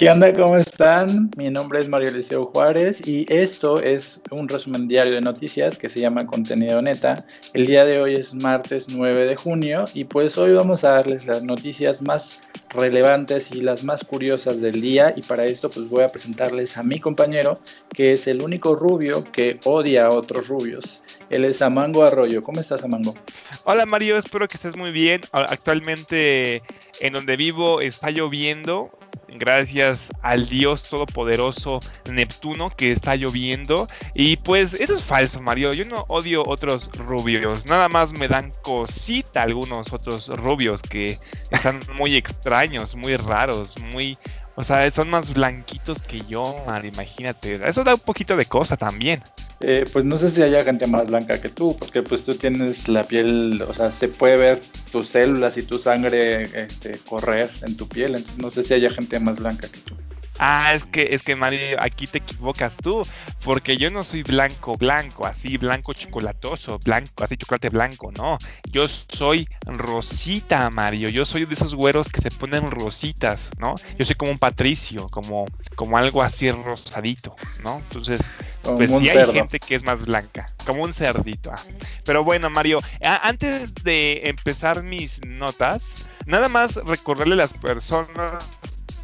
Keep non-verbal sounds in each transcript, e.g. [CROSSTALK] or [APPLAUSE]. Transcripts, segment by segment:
¿Qué onda? ¿Cómo están? Mi nombre es Mario Eliseo Juárez y esto es un resumen diario de noticias que se llama Contenido Neta. El día de hoy es martes 9 de junio y pues hoy vamos a darles las noticias más relevantes y las más curiosas del día y para esto pues voy a presentarles a mi compañero que es el único rubio que odia a otros rubios. Él es Amango Arroyo. ¿Cómo estás, Amango? Hola, Mario. Espero que estés muy bien. Actualmente en donde vivo está lloviendo gracias al Dios Todopoderoso Neptuno que está lloviendo. Y pues eso es falso, Mario. Yo no odio otros rubios. Nada más me dan cosita algunos otros rubios que están muy extraños, muy raros, muy... O sea, son más blanquitos que yo, Mario, imagínate. Eso da un poquito de cosa también. Eh, pues no sé si haya gente más blanca que tú, porque pues tú tienes la piel, o sea, se puede ver tus células y tu sangre este, correr en tu piel, entonces no sé si haya gente más blanca que tú. Ah, es que, es que Mario, aquí te equivocas tú, porque yo no soy blanco, blanco, así blanco chocolatoso, blanco, así chocolate blanco, no. Yo soy rosita, Mario. Yo soy de esos güeros que se ponen rositas, ¿no? Yo soy como un patricio, como, como algo así rosadito, ¿no? Entonces, pues sí hay gente que es más blanca, como un cerdito. Ah. Pero bueno, Mario, antes de empezar mis notas, nada más recordarle a las personas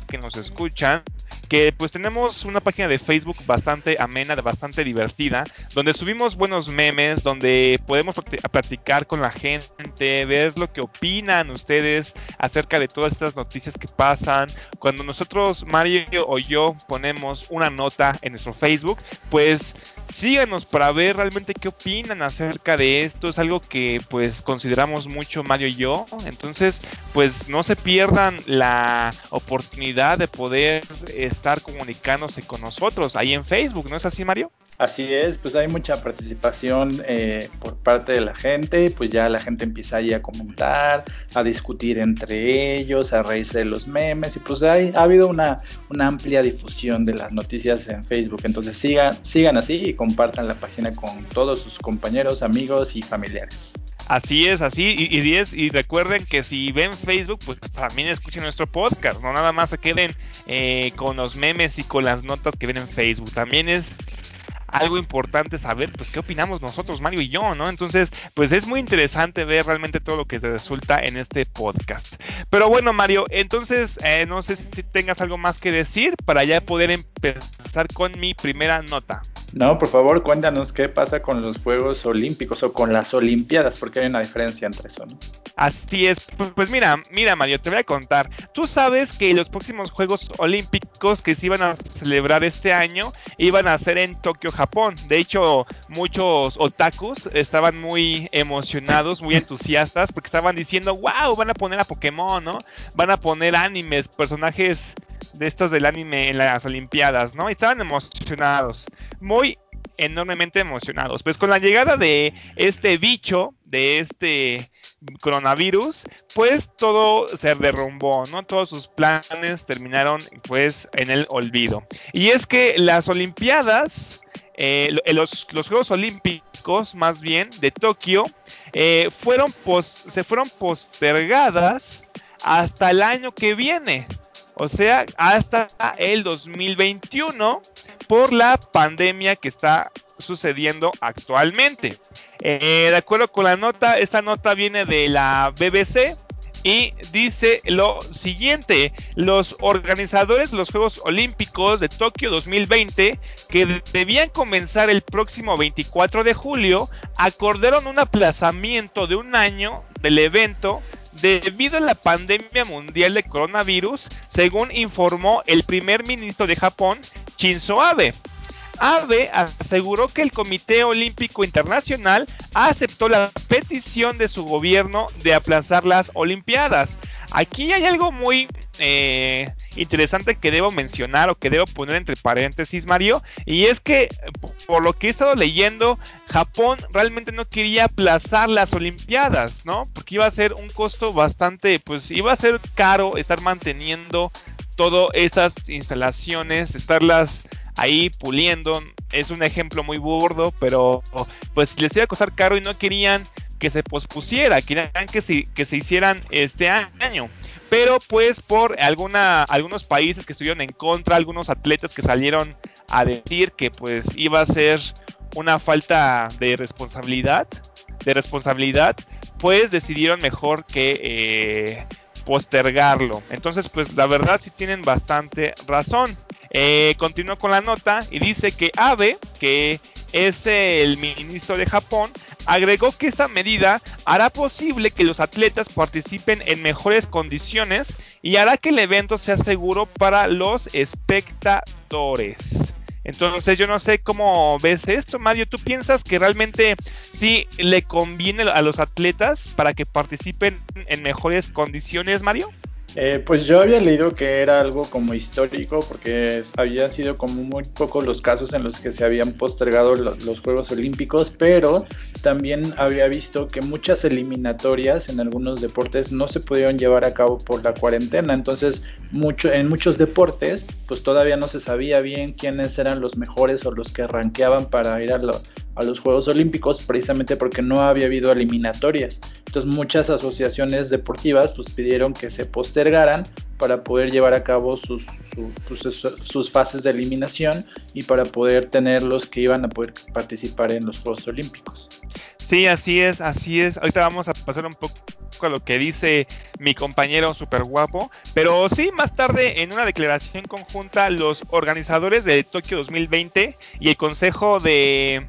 que nos escuchan que pues tenemos una página de Facebook bastante amena, bastante divertida, donde subimos buenos memes, donde podemos platicar con la gente, ver lo que opinan ustedes acerca de todas estas noticias que pasan. Cuando nosotros, Mario o yo, ponemos una nota en nuestro Facebook, pues síganos para ver realmente qué opinan acerca de esto. Es algo que pues consideramos mucho Mario y yo. Entonces, pues no se pierdan la oportunidad de poder estar comunicándose con nosotros ahí en Facebook, ¿no es así, Mario? Así es, pues hay mucha participación eh, por parte de la gente, pues ya la gente empieza ahí a comentar, a discutir entre ellos, a reírse de los memes y pues hay, ha habido una, una amplia difusión de las noticias en Facebook, entonces sigan, sigan así y compartan la página con todos sus compañeros, amigos y familiares. Así es, así, y, y, y recuerden que si ven Facebook, pues también escuchen nuestro podcast, no nada más se queden eh, con los memes y con las notas que ven en Facebook, también es algo importante saber, pues, qué opinamos nosotros, Mario y yo, ¿no? Entonces, pues es muy interesante ver realmente todo lo que se resulta en este podcast. Pero bueno, Mario, entonces, eh, no sé si tengas algo más que decir para ya poder empezar con mi primera nota. No, por favor, cuéntanos qué pasa con los Juegos Olímpicos o con las Olimpiadas, porque hay una diferencia entre eso, ¿no? Así es, pues mira, mira Mario, te voy a contar. Tú sabes que los próximos Juegos Olímpicos que se iban a celebrar este año iban a ser en Tokio, Japón. De hecho, muchos otakus estaban muy emocionados, muy entusiastas, porque estaban diciendo, wow, van a poner a Pokémon, ¿no? Van a poner animes, personajes de estos del anime en las Olimpiadas, ¿no? Y estaban emocionados, muy enormemente emocionados. Pues con la llegada de este bicho, de este coronavirus, pues todo se derrumbó, ¿no? Todos sus planes terminaron pues en el olvido. Y es que las Olimpiadas, eh, los, Juegos Olímpicos más bien de Tokio, eh, fueron se fueron postergadas hasta el año que viene o sea, hasta el 2021 por la pandemia que está sucediendo actualmente. Eh, de acuerdo con la nota, esta nota viene de la BBC y dice lo siguiente, los organizadores de los Juegos Olímpicos de Tokio 2020, que debían comenzar el próximo 24 de julio, acordaron un aplazamiento de un año del evento debido a la pandemia mundial de coronavirus, según informó el primer ministro de Japón, Shinzo Abe. Abe aseguró que el Comité Olímpico Internacional aceptó la petición de su gobierno de aplazar las Olimpiadas. Aquí hay algo muy eh, interesante que debo mencionar o que debo poner entre paréntesis, Mario, y es que por lo que he estado leyendo, Japón realmente no quería aplazar las Olimpiadas, ¿no? Porque iba a ser un costo bastante, pues iba a ser caro estar manteniendo todas estas instalaciones, estarlas ahí puliendo. Es un ejemplo muy burdo, pero pues les iba a costar caro y no querían que se pospusiera, querían que se, que se hicieran este año. pero pues por alguna, algunos países que estuvieron en contra, algunos atletas que salieron a decir que pues iba a ser una falta de responsabilidad, de responsabilidad, pues decidieron mejor que eh, postergarlo. Entonces, pues la verdad sí tienen bastante razón. Eh, continúo con la nota y dice que Abe, que es el ministro de Japón, agregó que esta medida hará posible que los atletas participen en mejores condiciones y hará que el evento sea seguro para los espectadores. Entonces yo no sé cómo ves esto, Mario. ¿Tú piensas que realmente sí le conviene a los atletas para que participen en mejores condiciones, Mario? Eh, pues yo había leído que era algo como histórico porque habían sido como muy pocos los casos en los que se habían postergado los Juegos Olímpicos, pero también había visto que muchas eliminatorias en algunos deportes no se pudieron llevar a cabo por la cuarentena, entonces mucho, en muchos deportes pues todavía no se sabía bien quiénes eran los mejores o los que rankeaban para ir a, a los Juegos Olímpicos precisamente porque no había habido eliminatorias. Entonces muchas asociaciones deportivas pues pidieron que se postergaran para poder llevar a cabo sus, pues, sus, fases de eliminación y para poder tener los que iban a poder participar en los Juegos Olímpicos. Sí, así es, así es. Ahorita vamos a pasar un poco a lo que dice mi compañero super guapo. Pero sí, más tarde en una declaración conjunta, los organizadores de Tokio 2020 y el Consejo de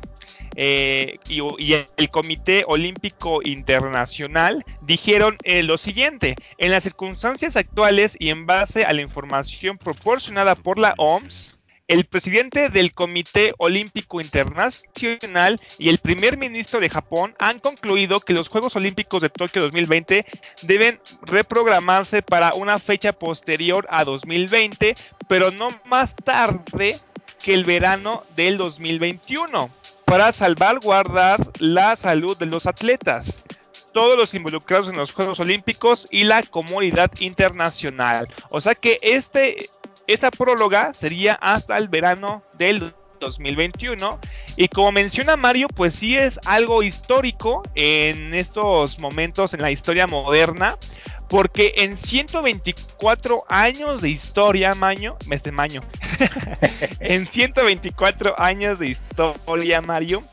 eh, y, el Comité Olímpico Internacional dijeron eh, lo siguiente, en las circunstancias actuales y en base a la información proporcionada por la OMS, el presidente del Comité Olímpico Internacional y el primer ministro de Japón han concluido que los Juegos Olímpicos de Tokio 2020 deben reprogramarse para una fecha posterior a 2020, pero no más tarde que el verano del 2021 para salvaguardar la salud de los atletas, todos los involucrados en los Juegos Olímpicos y la comunidad internacional. O sea que este, esta próloga sería hasta el verano del 2021 y como menciona Mario pues sí es algo histórico en estos momentos en la historia moderna porque en 124 años de historia, Maño, este Maño, [LAUGHS] en 124 años de historia, Mario,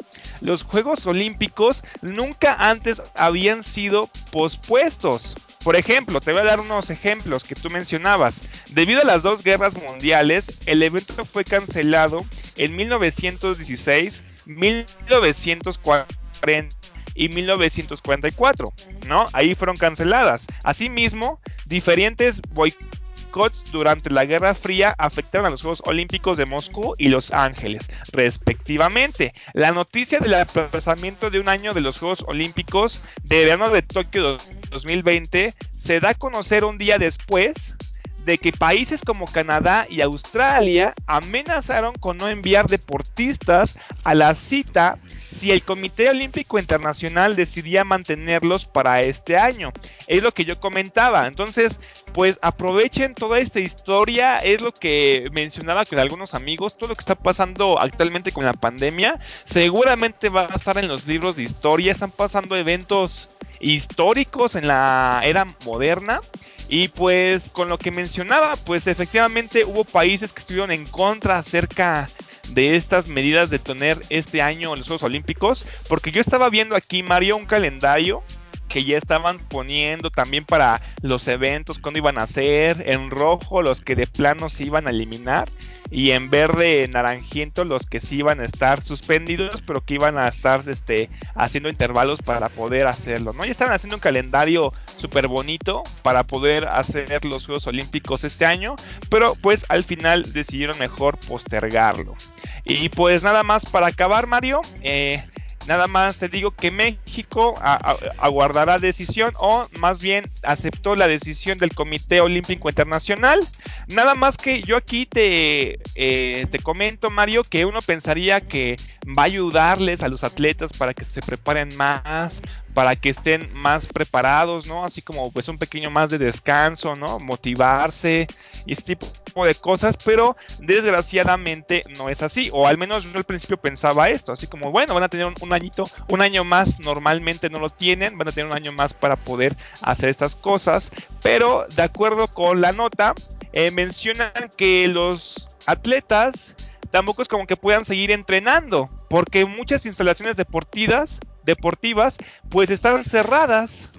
los Juegos Olímpicos nunca antes habían sido pospuestos. Por ejemplo, te voy a dar unos ejemplos que tú mencionabas. Debido a las dos guerras mundiales, el evento fue cancelado en 1916, 1940 y 1944, ¿no? Ahí fueron canceladas. Asimismo, diferentes boicots durante la Guerra Fría afectaron a los Juegos Olímpicos de Moscú y Los Ángeles, respectivamente. La noticia del aplazamiento de un año de los Juegos Olímpicos de verano de Tokio 2020 se da a conocer un día después de que países como Canadá y Australia amenazaron con no enviar deportistas a la cita si el Comité Olímpico Internacional decidía mantenerlos para este año. Es lo que yo comentaba. Entonces, pues aprovechen toda esta historia. Es lo que mencionaba con algunos amigos. Todo lo que está pasando actualmente con la pandemia seguramente va a estar en los libros de historia. Están pasando eventos históricos en la era moderna. Y pues con lo que mencionaba, pues efectivamente hubo países que estuvieron en contra acerca de estas medidas de tener este año los Juegos Olímpicos, porque yo estaba viendo aquí, Mario, un calendario que ya estaban poniendo también para los eventos, cuando iban a ser, en rojo los que de plano se iban a eliminar y en verde naranjiento los que sí iban a estar suspendidos, pero que iban a estar este, haciendo intervalos para poder hacerlo, ¿no? Ya estaban haciendo un calendario súper bonito para poder hacer los Juegos Olímpicos este año, pero pues al final decidieron mejor postergarlo. Y pues nada más para acabar, Mario. Eh, Nada más te digo que México aguardará decisión o más bien aceptó la decisión del Comité Olímpico Internacional Nada más que yo aquí te, eh, te comento, Mario, que uno pensaría que va a ayudarles a los atletas para que se preparen más, para que estén más preparados, ¿no? Así como pues un pequeño más de descanso, ¿no? Motivarse y este tipo de cosas, pero desgraciadamente no es así, o al menos yo al principio pensaba esto, así como, bueno, van a tener un, añito, un año más, normalmente no lo tienen, van a tener un año más para poder hacer estas cosas, pero de acuerdo con la nota, eh, mencionan que los atletas tampoco es como que puedan seguir entrenando, porque muchas instalaciones deportivas, deportivas pues están cerradas.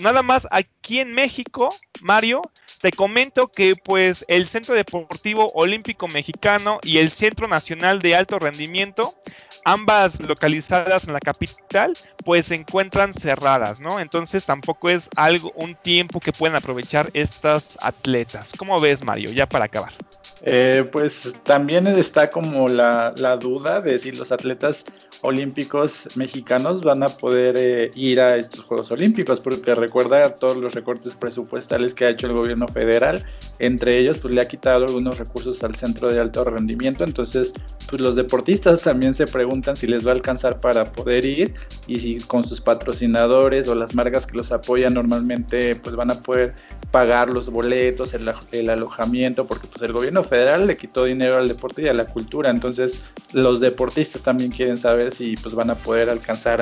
Nada más aquí en México, Mario, te comento que pues el Centro Deportivo Olímpico Mexicano y el Centro Nacional de Alto Rendimiento, ambas localizadas en la capital, pues se encuentran cerradas, ¿no? Entonces tampoco es algo un tiempo que pueden aprovechar estas atletas. ¿Cómo ves, Mario? Ya para acabar. Eh, pues también está como la, la, duda de si los atletas olímpicos mexicanos van a poder eh, ir a estos Juegos Olímpicos, porque recuerda todos los recortes presupuestales que ha hecho el gobierno federal, entre ellos pues le ha quitado algunos recursos al centro de alto rendimiento, entonces pues los deportistas también se preguntan si les va a alcanzar para poder ir y si con sus patrocinadores o las marcas que los apoyan normalmente pues van a poder pagar los boletos, el, el alojamiento, porque pues el gobierno federal le quitó dinero al deporte y a la cultura, entonces los deportistas también quieren saber si pues van a poder alcanzar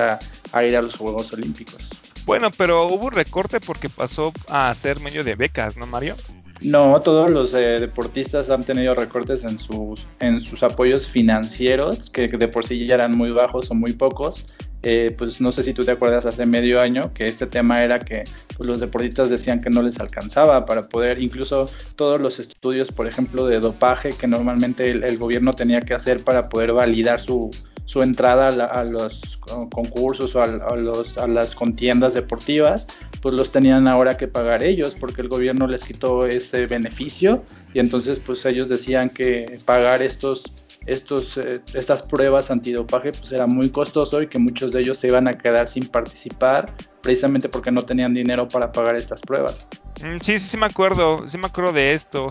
a, ir a los Juegos Olímpicos. Bueno, pero hubo recorte porque pasó a ser medio de becas, ¿no, Mario? No, todos los eh, deportistas han tenido recortes en sus, en sus apoyos financieros, que de por sí ya eran muy bajos o muy pocos. Eh, pues no sé si tú te acuerdas hace medio año que este tema era que pues, los deportistas decían que no les alcanzaba para poder, incluso todos los estudios, por ejemplo, de dopaje que normalmente el gobierno tenía que hacer para poder validar su, su entrada a, los concursos o a, los, a, las contiendas deportivas, pues los tenían ahora que pagar ellos porque el gobierno les quitó ese beneficio y entonces pues ellos decían que pagar estos, estos, eh, estas pruebas antidopaje pues era muy costoso y que muchos de ellos se iban a quedar sin participar precisamente porque no tenían dinero para pagar estas pruebas. Mm, sí, sí, sí me acuerdo, sí me acuerdo de esto.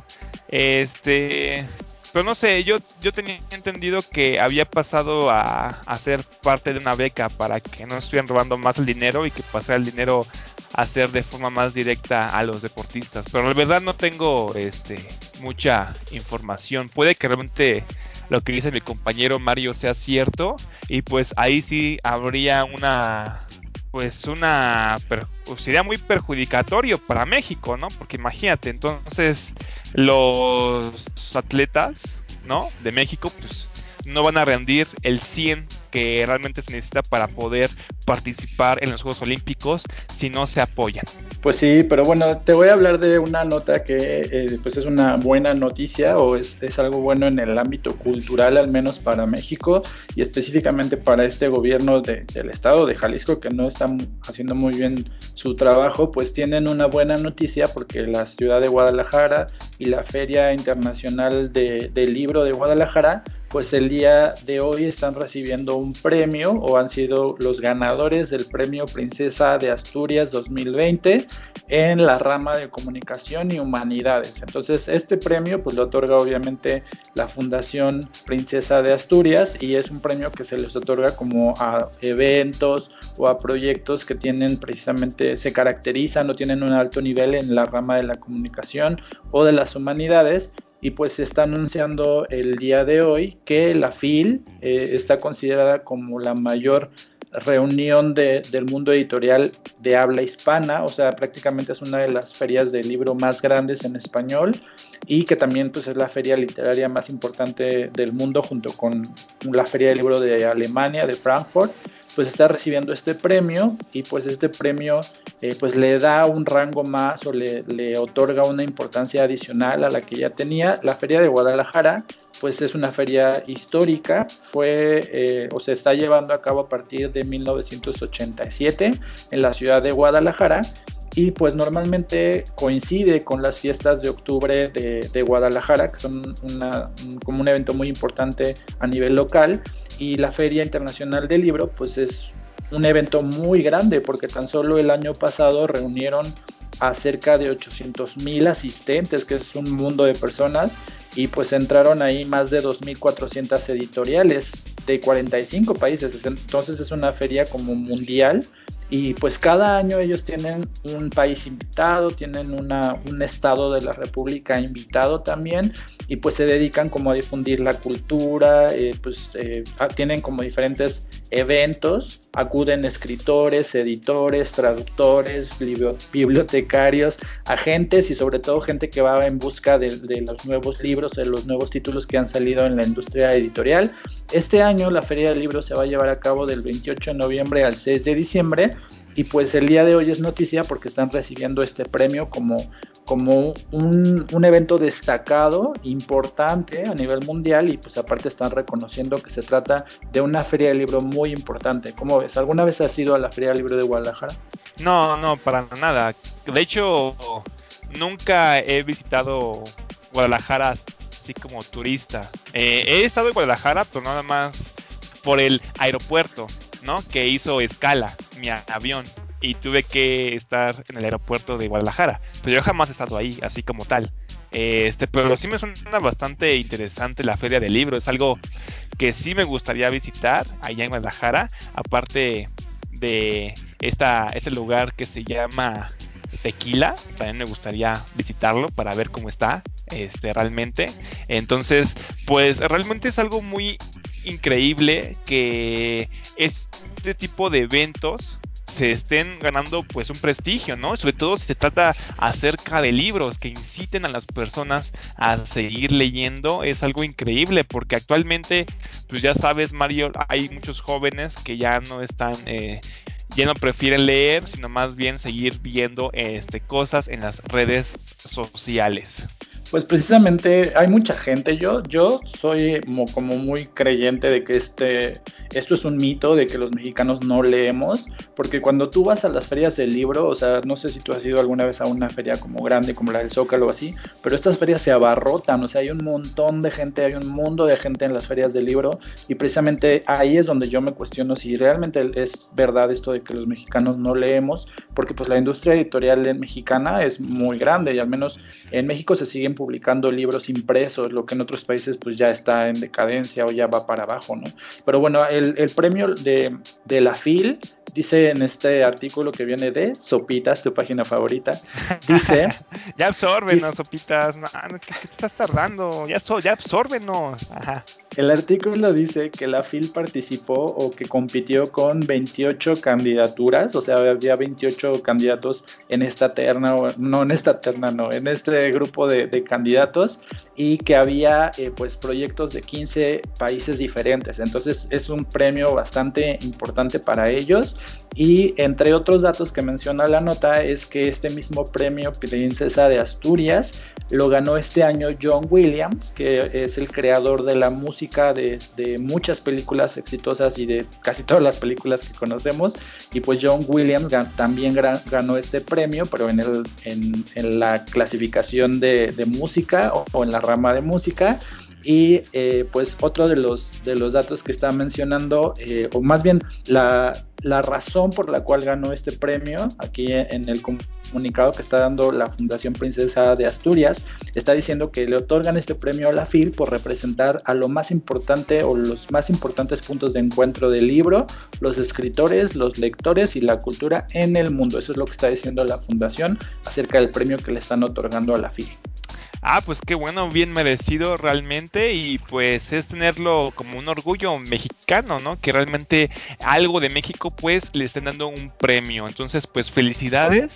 Este, pero no sé, yo, yo tenía entendido que había pasado a, a, ser parte de una beca para que no estuvieran robando más el dinero y que pasara el dinero a ser de forma más directa a los deportistas. Pero la verdad no tengo este mucha información. Puede que realmente lo que dice mi compañero Mario sea cierto y pues ahí sí habría una pues una sería muy perjudicatorio para México, ¿no? Porque imagínate, entonces los atletas, ¿no? De México, pues no van a rendir el 100 que realmente se necesita para poder participar en los Juegos Olímpicos si no se apoyan. Pues sí, pero bueno, te voy a hablar de una nota que eh, pues es una buena noticia o es, es, algo bueno en el ámbito cultural, al menos para México y específicamente para este gobierno de, del estado de Jalisco que no está haciendo muy bien su trabajo, pues tienen una buena noticia porque la ciudad de Guadalajara y la Feria Internacional de, del Libro de Guadalajara pues el día de hoy están recibiendo un premio o han sido los ganadores del premio Princesa de Asturias 2020 en la rama de comunicación y humanidades. Entonces este premio pues lo otorga obviamente la Fundación Princesa de Asturias y es un premio que se les otorga como a eventos o a proyectos que tienen precisamente se caracterizan o tienen un alto nivel en la rama de la comunicación o de las humanidades y pues se está anunciando el día de hoy que la FIL eh, está considerada como la mayor reunión del mundo editorial de habla hispana, o sea, prácticamente es una de las ferias de libro más grandes en español y que también pues es la feria literaria más importante del mundo junto con la feria de libro de Alemania, de Frankfurt pues está recibiendo este premio y pues este premio eh, pues le da un rango más o le, otorga una importancia adicional a la que ya tenía. La feria de Guadalajara pues es una feria histórica, fue eh, o se está llevando a cabo a partir de 1987 en la ciudad de Guadalajara y pues normalmente coincide con las fiestas de octubre de, Guadalajara, que son como un evento muy importante a nivel local y la Feria Internacional del Libro pues es un evento muy grande porque tan solo el año pasado reunieron a cerca de 800 mil asistentes, que es un mundo de personas, y pues entraron ahí más de 2.400 editoriales de 45 países, entonces es una feria como mundial y pues cada año ellos tienen un país invitado, tienen una, un estado de la República invitado también y pues se dedican como a difundir la cultura, eh, pues eh, tienen como diferentes eventos, acuden escritores, editores, traductores, bibliotecarios, agentes y sobre todo gente que va en busca de, de los nuevos libros, de los nuevos títulos que han salido en la industria editorial. Este año la Feria del Libro se va a llevar a cabo del 28 de noviembre al 6 de diciembre y pues el día de hoy es noticia porque están recibiendo este premio como, como un, un, evento destacado, importante a nivel mundial y pues aparte están reconociendo que se trata de una feria de libro muy importante. ¿Cómo ves? ¿Alguna vez has ido a la feria de libro de Guadalajara? No, no, para nada. De hecho, nunca he visitado Guadalajara así como turista. Eh, he estado en Guadalajara, pero nada más por el aeropuerto. ¿no? Que hizo escala mi avión y tuve que estar en el aeropuerto de Guadalajara. Pero yo jamás he estado ahí, así como tal. Este, pero sí me suena bastante interesante la feria del libro. Es algo que sí me gustaría visitar allá en Guadalajara. Aparte de esta, este lugar que se llama Tequila, también me gustaría visitarlo para ver cómo está este, realmente. Entonces, pues realmente es algo muy increíble que este tipo de eventos se estén ganando pues un prestigio, ¿no? Sobre todo si se trata acerca de libros que inciten a las personas a seguir leyendo, es algo increíble porque actualmente, pues ya sabes Mario, hay muchos jóvenes que ya no están, eh, ya no prefieren leer, sino más bien seguir viendo este, cosas en las redes sociales. Pues precisamente hay mucha gente, yo, yo soy como, muy creyente de que este, esto es un mito, de que los mexicanos no leemos, porque cuando tú vas a las ferias del libro, o sea, no sé si tú has ido alguna vez a una feria como grande, como la del Zócalo o así, pero estas ferias se abarrotan, o sea, hay un montón de gente, hay un mundo de gente en las ferias del libro, y precisamente ahí es donde yo me cuestiono si realmente es verdad esto de que los mexicanos no leemos, porque pues la industria editorial mexicana es muy grande y al menos en México se siguen publicando libros impresos, lo que en otros países pues ya está en decadencia o ya va para abajo, ¿no? Pero bueno, el, el premio de, de la FIL dice en este artículo que viene de Sopitas, tu página favorita, dice... [LAUGHS] ya absórbenos, Sopitas, ¿qué, estás tardando? Ya, so, ya absórbenos. El artículo dice que la FIL participó o que compitió con 28 candidaturas, o sea, había 28 candidatos en esta terna, no en esta terna, no, en este grupo de, candidatos y que había eh, pues proyectos de 15 países diferentes. Entonces es un premio bastante importante para ellos y entre otros datos que menciona la nota es que este mismo premio Princesa de Asturias lo ganó este año John Williams, que es el creador de la música de, muchas películas exitosas y de casi todas las películas que conocemos. Y pues John Williams también ganó este premio, pero en, el, en, la clasificación de, música o, en la rama de música. Y eh, pues otro de los, de los datos que está mencionando, eh, o más bien la, la, razón por la cual ganó este premio, aquí en el comunicado que está dando la Fundación Princesa de Asturias, está diciendo que le otorgan este premio a la FIL por representar a lo más importante o los más importantes puntos de encuentro del libro, los escritores, los lectores y la cultura en el mundo. Eso es lo que está diciendo la Fundación acerca del premio que le están otorgando a la FIL. Ah, pues qué bueno, bien merecido realmente y pues es tenerlo como un orgullo mexicano, ¿no? Que realmente algo de México pues le estén dando un premio. Entonces pues felicidades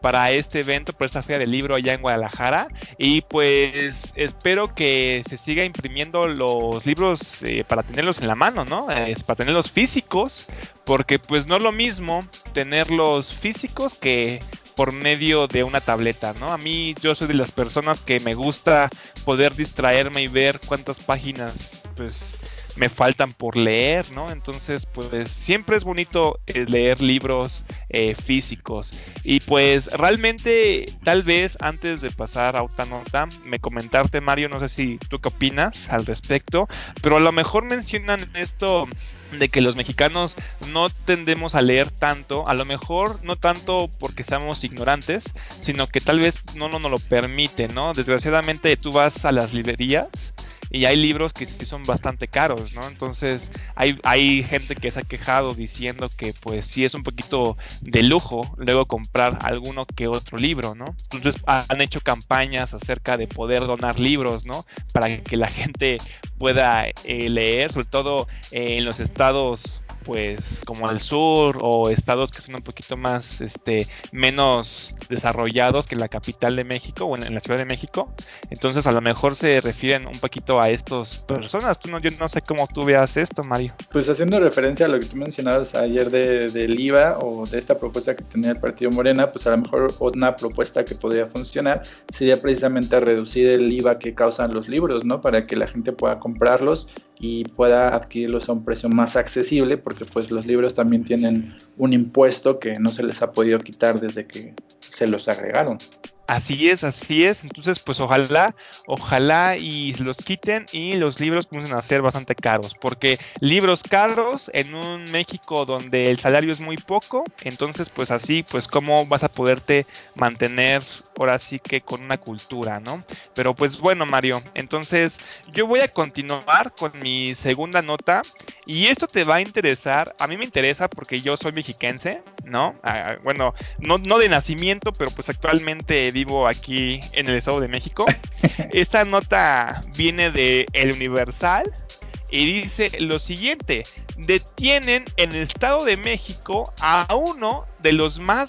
para este evento, por esta feria del libro allá en Guadalajara y pues espero que se siga imprimiendo los libros eh, para tenerlos en la mano, ¿no? para tenerlos físicos, porque pues no es lo mismo tenerlos físicos que por medio de una tableta, ¿no? A mí yo soy de las personas que me gusta poder distraerme y ver cuántas páginas pues me faltan por leer, ¿no? Entonces, pues siempre es bonito eh, leer libros eh, físicos. Y pues realmente, tal vez antes de pasar a otra nota, me comentarte, Mario, no sé si tú qué opinas al respecto, pero a lo mejor mencionan esto de que los mexicanos no tendemos a leer tanto, a lo mejor no tanto porque seamos ignorantes, sino que tal vez no nos lo permite, ¿no? Desgraciadamente tú vas a las librerías y hay libros que sí son bastante caros, ¿no? Entonces hay, hay gente que se ha quejado diciendo que pues sí es un poquito de lujo luego comprar alguno que otro libro, ¿no? Entonces han hecho campañas acerca de poder donar libros, ¿no? Para que la gente pueda eh, leer, sobre todo eh, en los estados pues como al sur o estados que son un poquito más este menos desarrollados que la capital de México o en, la Ciudad de México entonces a lo mejor se refieren un poquito a estas personas. Tú no yo no sé cómo tú veas esto Mario. Pues haciendo referencia a lo que tú mencionabas ayer de, del IVA o de esta propuesta que tenía el partido Morena pues a lo mejor una propuesta que podría funcionar sería precisamente reducir el IVA que causan los libros no para que la gente pueda comprarlos y pueda adquirirlos a un precio más accesible porque pues los libros también tienen un impuesto que no se les ha podido quitar desde que se los agregaron. Así es, así es. Entonces, pues ojalá, ojalá y los quiten y los libros comiencen a ser bastante caros. Porque libros caros en un México donde el salario es muy poco, entonces pues así, pues cómo vas a poderte mantener ahora sí que con una cultura, ¿no? Pero pues bueno, Mario, entonces yo voy a continuar con mi segunda nota y esto te va a interesar. A mí me interesa porque yo soy mexiquense, ¿no? Ah, bueno, no, no de nacimiento, pero pues actualmente vivo aquí en el Estado de México. [LAUGHS] Esta nota viene de El Universal y dice lo siguiente: detienen en el Estado de México a uno de los más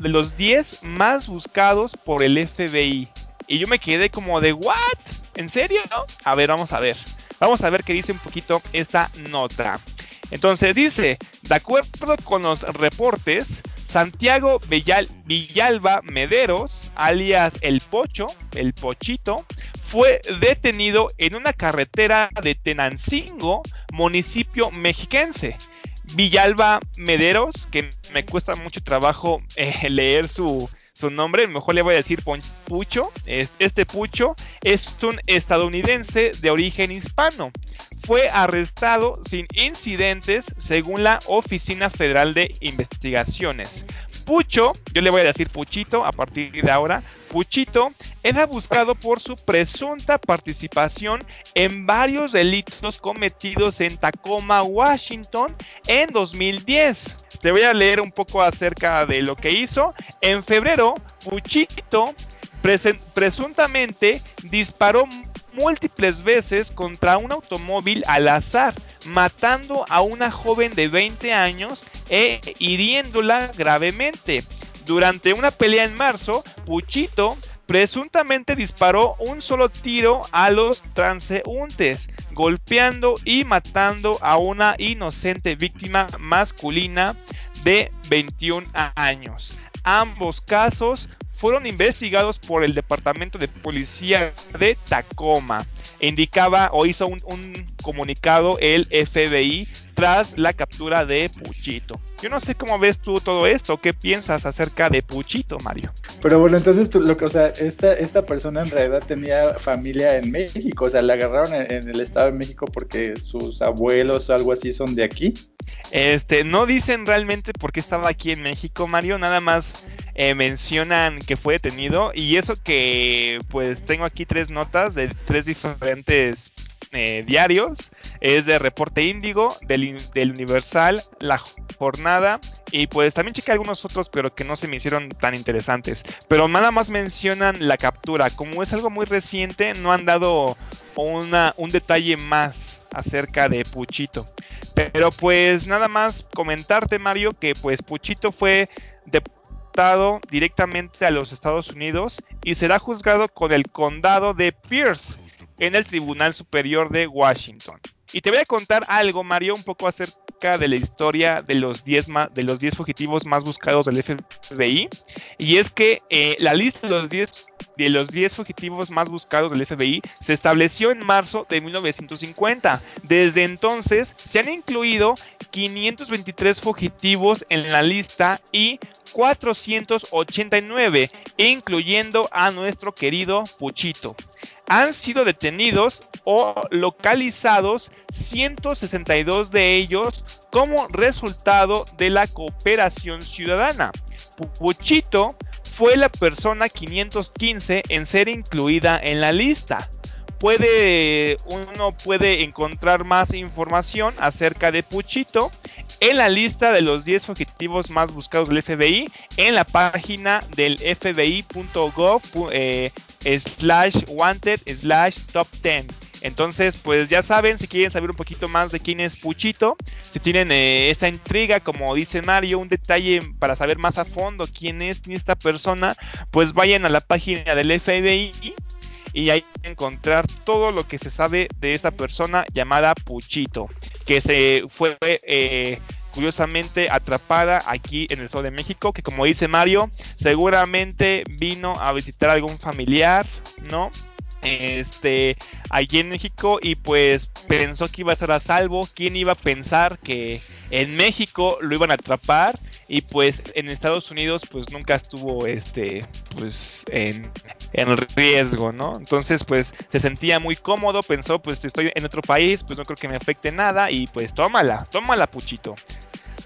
de los 10 más buscados por el FBI. Y yo me quedé como de what? ¿En serio? A ver, vamos a ver. Vamos a ver qué dice un poquito esta nota. Entonces dice, de acuerdo con los reportes, Santiago Villalba Mederos, alias El Pocho, El Pochito, fue detenido en una carretera de Tenancingo, municipio mexiquense. Villalba Mederos, que me cuesta mucho trabajo eh, leer su, su nombre, mejor le voy a decir Pucho. Este Pucho es un estadounidense de origen hispano. Fue arrestado sin incidentes según la Oficina Federal de Investigaciones. Pucho, yo le voy a decir Puchito a partir de ahora, Puchito era buscado por su presunta participación en varios delitos cometidos en Tacoma, Washington en 2010. Te voy a leer un poco acerca de lo que hizo. En febrero, Puchito presuntamente disparó múltiples veces contra un automóvil al azar, matando a una joven de 20 años e hiriéndola gravemente. Durante una pelea en marzo, Puchito presuntamente disparó un solo tiro a los transeúntes, golpeando y matando a una inocente víctima masculina de 21 años. Ambos casos fueron investigados por el Departamento de Policía de Tacoma. Indicaba o hizo un, un comunicado el FBI tras la captura de Puchito. Yo no sé cómo ves tú todo esto, qué piensas acerca de Puchito, Mario. Pero bueno, entonces tú, lo que, o sea, esta, esta persona en realidad tenía familia en México, o sea, la agarraron en, el Estado de México porque sus abuelos o algo así son de aquí. Este, no dicen realmente por qué estaba aquí en México, Mario, nada más eh, mencionan que fue detenido y eso que pues tengo aquí tres notas de tres diferentes eh, diarios. Es de Reporte Índigo, del, Universal, La Jornada y pues también chequé algunos otros pero que no se me hicieron tan interesantes. Pero nada más mencionan la captura. Como es algo muy reciente, no han dado una, un detalle más acerca de Puchito. Pero pues nada más comentarte Mario que pues Puchito fue deportado directamente a los Estados Unidos y será juzgado con el condado de Pierce en el Tribunal Superior de Washington. Y te voy a contar algo, Mario, un poco acerca de la historia de los 10 de los fugitivos más buscados del FBI. Y es que eh, la lista de los 10 de los 10 fugitivos más buscados del FBI se estableció en marzo de 1950. Desde entonces se han incluido 523 fugitivos en la lista y 489, incluyendo a nuestro querido Puchito. Han sido detenidos o localizados 162 de ellos como resultado de la cooperación ciudadana. Puchito fue la persona 515 en ser incluida en la lista. Puede, uno puede encontrar más información acerca de Puchito en la lista de los 10 objetivos más buscados del FBI en la página del fbi.gov slash wanted slash top 10. Entonces, pues ya saben, si quieren saber un poquito más de quién es Puchito, si tienen eh, esta intriga, como dice Mario, un detalle para saber más a fondo quién es esta persona, pues vayan a la página del FBI y ahí encontrar todo lo que se sabe de esta persona llamada Puchito, que se fue eh, curiosamente atrapada aquí en el Estado de México, que como dice Mario, seguramente vino a visitar a algún familiar, ¿no? este allí en México y pues pensó que iba a estar a salvo. ¿Quién iba a pensar que en México lo iban a atrapar? Y pues en Estados Unidos pues nunca estuvo este pues en, en riesgo, ¿no? Entonces pues se sentía muy cómodo, pensó pues estoy en otro país, pues no creo que me afecte nada y pues tómala, tómala Puchito.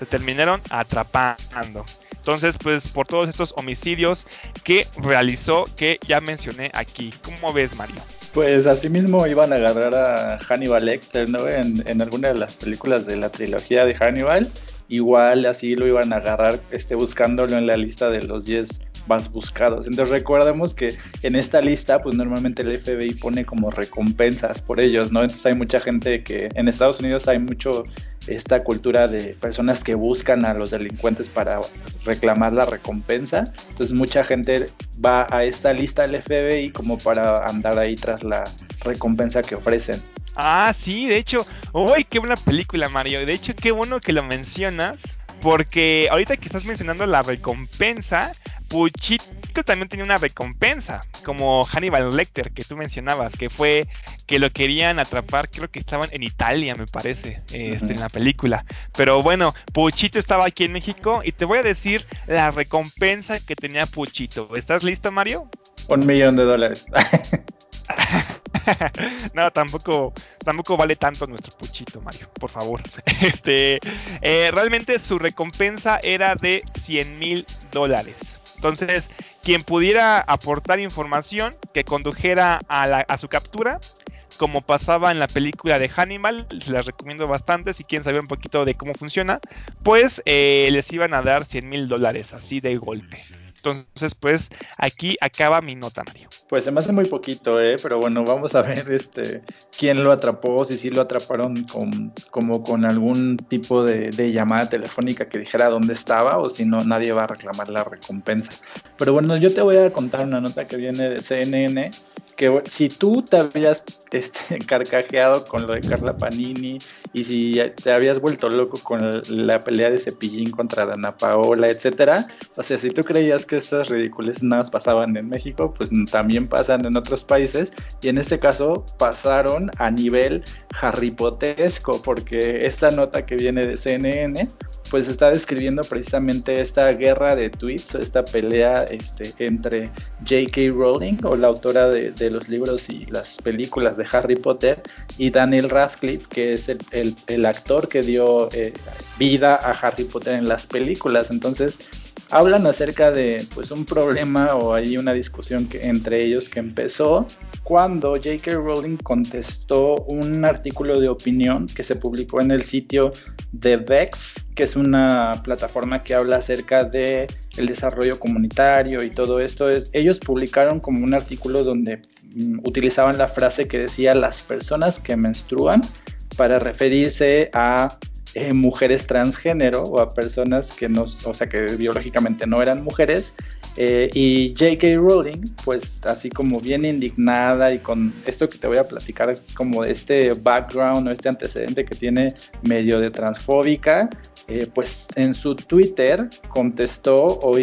Se terminaron atrapando. Entonces, pues por todos estos homicidios que realizó, que ya mencioné aquí. ¿Cómo ves, Mario? Pues así mismo iban a agarrar a Hannibal Lecter, ¿no? En, en alguna de las películas de la trilogía de Hannibal. Igual así lo iban a agarrar este, buscándolo en la lista de los 10 más buscados. Entonces recordemos que en esta lista, pues normalmente el FBI pone como recompensas por ellos, ¿no? Entonces hay mucha gente que en Estados Unidos hay mucho esta cultura de personas que buscan a los delincuentes para reclamar la recompensa. Entonces mucha gente va a esta lista del FBI como para andar ahí tras la recompensa que ofrecen. Ah, sí, de hecho, uy, qué buena película, Mario. De hecho, qué bueno que lo mencionas, porque ahorita que estás mencionando la recompensa, Puchito también tenía una recompensa, como Hannibal Lecter que tú mencionabas, que fue que lo querían atrapar, creo que estaban en Italia, me parece, este, en la película. Pero bueno, Puchito estaba aquí en México y te voy a decir la recompensa que tenía Puchito. ¿Estás listo, Mario? Un millón de dólares. [LAUGHS] no, tampoco, tampoco vale tanto nuestro puchito, Mario, por favor. [LAUGHS] Este, eh, realmente su recompensa era de 100 mil dólares. Entonces, quien pudiera aportar información que condujera a, su captura, como pasaba en la película de Hannibal, les la recomiendo bastante si quieren saber un poquito de cómo funciona, pues eh, les iban a dar 100 mil dólares así de golpe. Entonces, pues aquí acaba mi nota, Mario. Pues se me hace muy poquito, ¿eh? Pero bueno, vamos a ver este quién lo atrapó, si sí lo atraparon con, como con algún tipo de, de, llamada telefónica que dijera dónde estaba o si no, nadie va a reclamar la recompensa. Pero bueno, yo te voy a contar una nota que viene de CNN que si tú te habías este, [LAUGHS] carcajeado con lo de Carla Panini y si te habías vuelto loco con la pelea de Cepillín contra Dana Paola, etcétera, o sea, si tú creías que estas ridículas nada pasaban en México, pues también pasan en otros países y en este caso pasaron a nivel Harry Potesco porque esta nota que viene de CNN pues está describiendo precisamente esta guerra de tweets, esta pelea este, entre J.K. Rowling o la autora de, los libros y las películas de Harry Potter y Daniel Radcliffe, que es el, actor que dio eh, vida a Harry Potter en las películas. Entonces, hablan acerca de pues un problema o hay una discusión que, entre ellos que empezó cuando J.K. Rowling contestó un artículo de opinión que se publicó en el sitio de Vex, que es una plataforma que habla acerca de el desarrollo comunitario y todo esto. Es, ellos publicaron como un artículo donde mm, utilizaban la frase que decía las personas que menstruan para referirse a mujeres transgénero o a personas que no, o sea, que biológicamente no eran mujeres. Eh, y J.K. Rowling, pues así como bien indignada y con esto que te voy a platicar, como este background o este antecedente que tiene medio de transfóbica, eh, pues en su Twitter contestó o,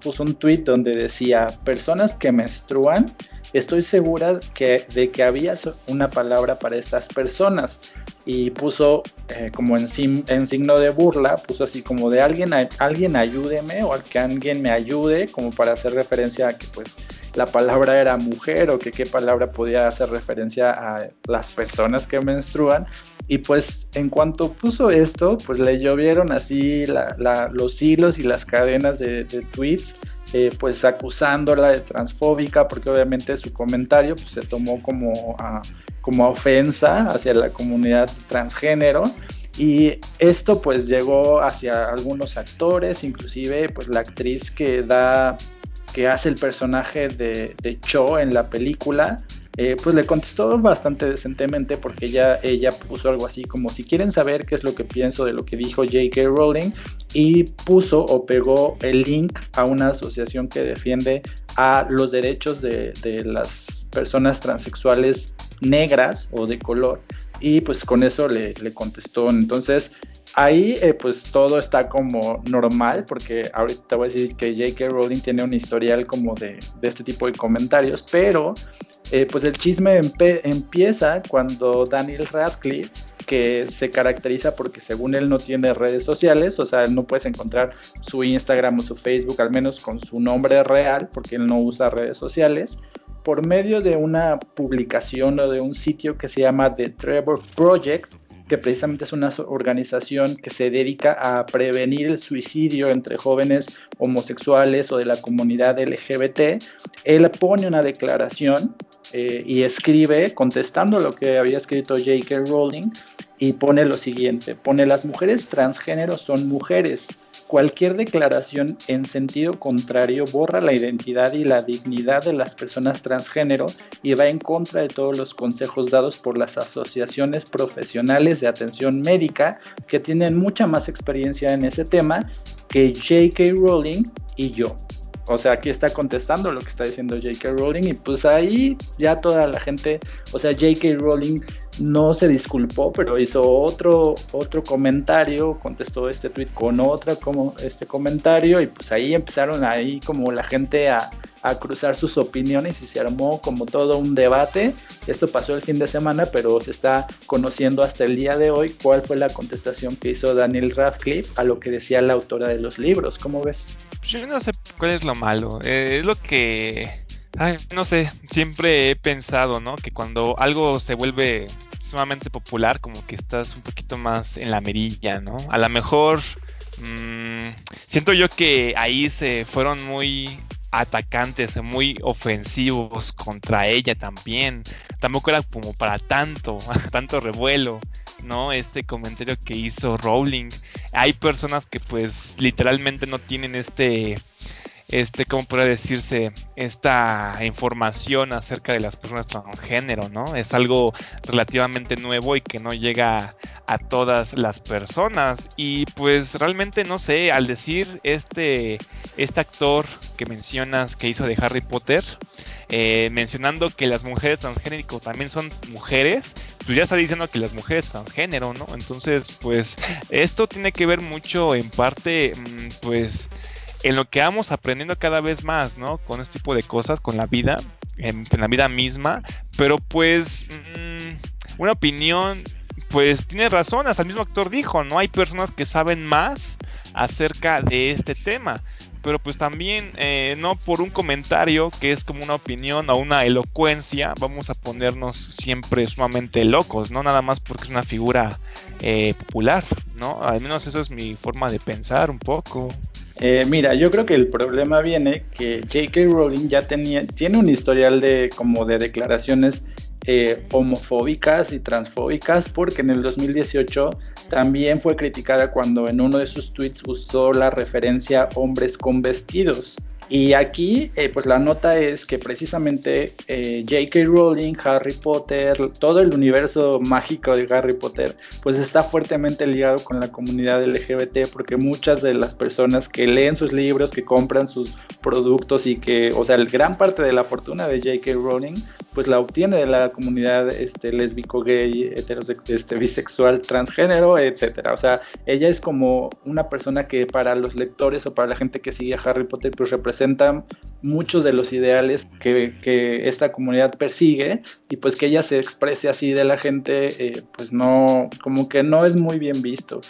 puso un tweet donde decía, personas que menstruan, estoy segura de que había una palabra para estas personas y puso eh, como en, en, signo de burla, puso así como de alguien, alguien ayúdeme o al que alguien me ayude, como para hacer referencia a que pues la palabra era mujer o que qué palabra podía hacer referencia a las personas que menstruan. Y pues en cuanto puso esto, pues le llovieron así los hilos y las cadenas de, tweets, eh, pues acusándola de transfóbica, porque obviamente su comentario pues, se tomó como, como ofensa hacia la comunidad transgénero. Y esto pues llegó hacia algunos actores, inclusive pues la actriz que da, que hace el personaje de, de Cho en la película, eh, pues le contestó bastante decentemente porque ella, ella puso algo así como si quieren saber qué es lo que pienso de lo que dijo J.K. Rowling y puso o pegó el link a una asociación que defiende a los derechos de, las personas transexuales negras o de color y pues con eso le, contestó. Entonces ahí eh, pues todo está como normal porque ahorita voy a decir que J.K. Rowling tiene un historial como de, de este tipo de comentarios, pero eh, pues el chisme empieza cuando Daniel Radcliffe, que se caracteriza porque según él no tiene redes sociales, o sea, no puedes encontrar su Instagram o su Facebook, al menos con su nombre real, porque él no usa redes sociales, por medio de una publicación o de un sitio que se llama The Trevor Project, que precisamente es una organización que se dedica a prevenir el suicidio entre jóvenes homosexuales o de la comunidad LGBT, él pone una declaración eh, y escribe contestando lo que había escrito J.K. Rowling y pone lo siguiente, pone las mujeres transgénero son mujeres, Cualquier declaración en sentido contrario borra la identidad y la dignidad de las personas transgénero y va en contra de todos los consejos dados por las asociaciones profesionales de atención médica que tienen mucha más experiencia en ese tema que J.K. Rowling y yo. O sea, aquí está contestando lo que está diciendo J.K. Rowling y pues ahí ya toda la gente, o sea, J.K. Rowling no se disculpó, pero hizo otro, otro comentario, contestó este tweet con otro como este comentario y pues ahí empezaron ahí como la gente a, cruzar sus opiniones y se armó como todo un debate. Esto pasó el fin de semana, pero se está conociendo hasta el día de hoy cuál fue la contestación que hizo Daniel Radcliffe a lo que decía la autora de los libros. ¿Cómo ves? Yo no sé cuál es lo malo. Eh, es lo que Ay, no sé, siempre he pensado, ¿no? Que cuando algo se vuelve sumamente popular, como que estás un poquito más en la merilla, ¿no? A lo mejor mmm, siento yo que ahí se fueron muy atacantes, muy ofensivos contra ella también. Tampoco era como para tanto, [LAUGHS] tanto revuelo, ¿no? Este comentario que hizo Rowling. Hay personas que pues literalmente no tienen este este, ¿cómo podría decirse? Esta información acerca de las personas transgénero, ¿no? Es algo relativamente nuevo y que no llega a todas las personas. Y pues realmente no sé, al decir este, este actor que mencionas que hizo de Harry Potter, eh, mencionando que las mujeres transgénero también son mujeres, pues ya está diciendo que las mujeres transgénero, ¿no? Entonces, pues esto tiene que ver mucho en parte, mm, pues en lo que vamos aprendiendo cada vez más, ¿no? Con este tipo de cosas, con la vida, en, la vida misma, pero pues mm, una opinión, pues tiene razón, hasta el mismo actor dijo, ¿no? Hay personas que saben más acerca de este tema, pero pues también eh, no por un comentario que es como una opinión o una elocuencia, vamos a ponernos siempre sumamente locos, ¿no? Nada más porque es una figura eh, popular, ¿no? Al menos eso es mi forma de pensar un poco. Eh, mira, yo creo que el problema viene que J.K. Rowling ya tenía, tiene un historial de como de declaraciones eh, homofóbicas y transfóbicas porque en el 2018 también fue criticada cuando en uno de sus tweets usó la referencia hombres con vestidos. Y aquí, eh, pues la nota es que precisamente eh, J.K. Rowling, Harry Potter, todo el universo mágico de Harry Potter, pues está fuertemente ligado con la comunidad LGBT, porque muchas de las personas que leen sus libros, que compran sus productos y que, o sea, gran parte de la fortuna de J.K. Rowling pues la obtiene de la comunidad este, lésbico, gay, este, bisexual, transgénero, etcétera. O sea, ella es como una persona que para los lectores o para la gente que sigue a Harry Potter, pues representa muchos de los ideales que, que esta comunidad persigue y pues que ella se exprese así de la gente, eh, pues no, como que no es muy bien visto.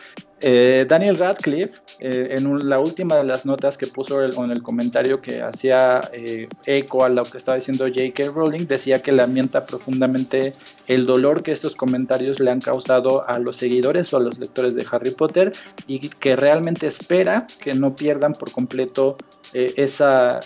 Eh, Daniel Radcliffe, eh, en la última de las notas que puso en el comentario que hacía eh, eco a lo que estaba diciendo J.K. Rowling, decía que lamenta profundamente el dolor que estos comentarios le han causado a los seguidores o a los lectores de Harry Potter y que realmente espera que no pierdan por completo esa,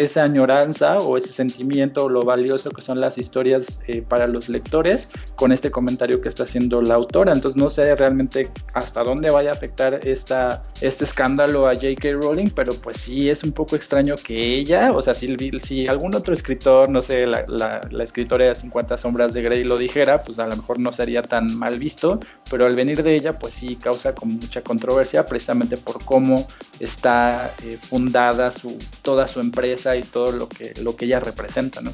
esa añoranza o ese sentimiento o lo valioso que son las historias eh, para los lectores con este comentario que está haciendo la autora. Entonces no sé realmente hasta dónde vaya a afectar esta, este escándalo a J.K. Rowling, pero pues sí es un poco extraño que ella, o sea, si, si algún otro escritor, no sé, la, la, escritora de 50 sombras de Grey lo dijera, pues a lo mejor no sería tan mal visto, pero al venir de ella, pues sí causa como mucha controversia precisamente por cómo está eh, fundada toda su empresa y todo lo que, lo que ella representa, ¿no?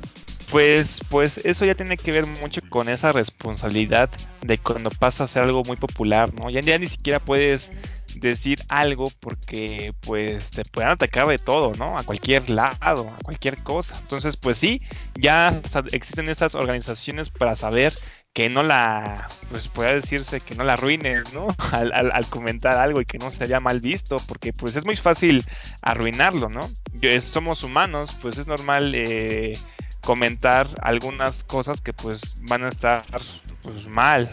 Pues, pues eso ya tiene que ver mucho con esa responsabilidad de cuando pasa a ser algo muy popular, ¿no? Ya, ya ni siquiera puedes decir algo porque pues te pueden atacar de todo, ¿no? A cualquier lado, a cualquier cosa. Entonces, pues sí, ya existen estas organizaciones para saber que no la, pues puede decirse que no la arruines, ¿no? [LAUGHS] Al, comentar algo y que no se mal visto, porque pues es muy fácil arruinarlo, ¿no? somos humanos, pues es normal eh, comentar algunas cosas que pues van a estar pues mal,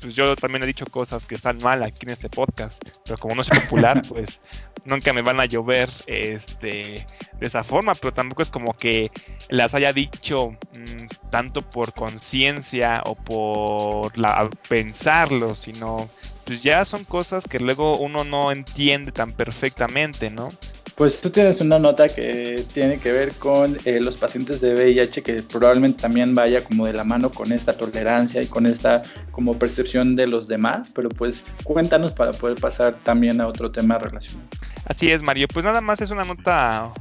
pues yo también he dicho cosas que están mal aquí en este podcast, pero como no soy popular, [LAUGHS] pues nunca me van a llover este de esa forma, pero tampoco es como que las haya dicho mm, tanto por conciencia o por la, pensarlo, sino pues ya son cosas que luego uno no entiende tan perfectamente, ¿no? Pues tú tienes una nota que tiene que ver con eh, los pacientes de VIH que probablemente también vaya como de la mano con esta tolerancia y con esta como percepción de los demás, pero pues cuéntanos para poder pasar también a otro tema relacionado. Así es, Mario, pues nada más es una nota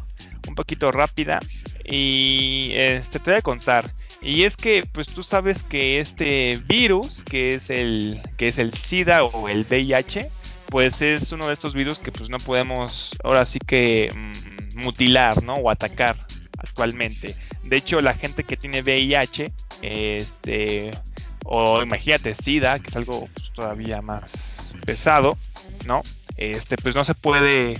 un poquito rápida y este te voy a contar. Y es que pues tú sabes que este virus, que es el que es el SIDA o el VIH, pues es uno de estos virus que pues no podemos ahora sí que mm, mutilar, ¿no? O atacar actualmente. De hecho, la gente que tiene VIH, este, o imagínate SIDA, que es algo pues, todavía más pesado, ¿no? Este, pues no se puede,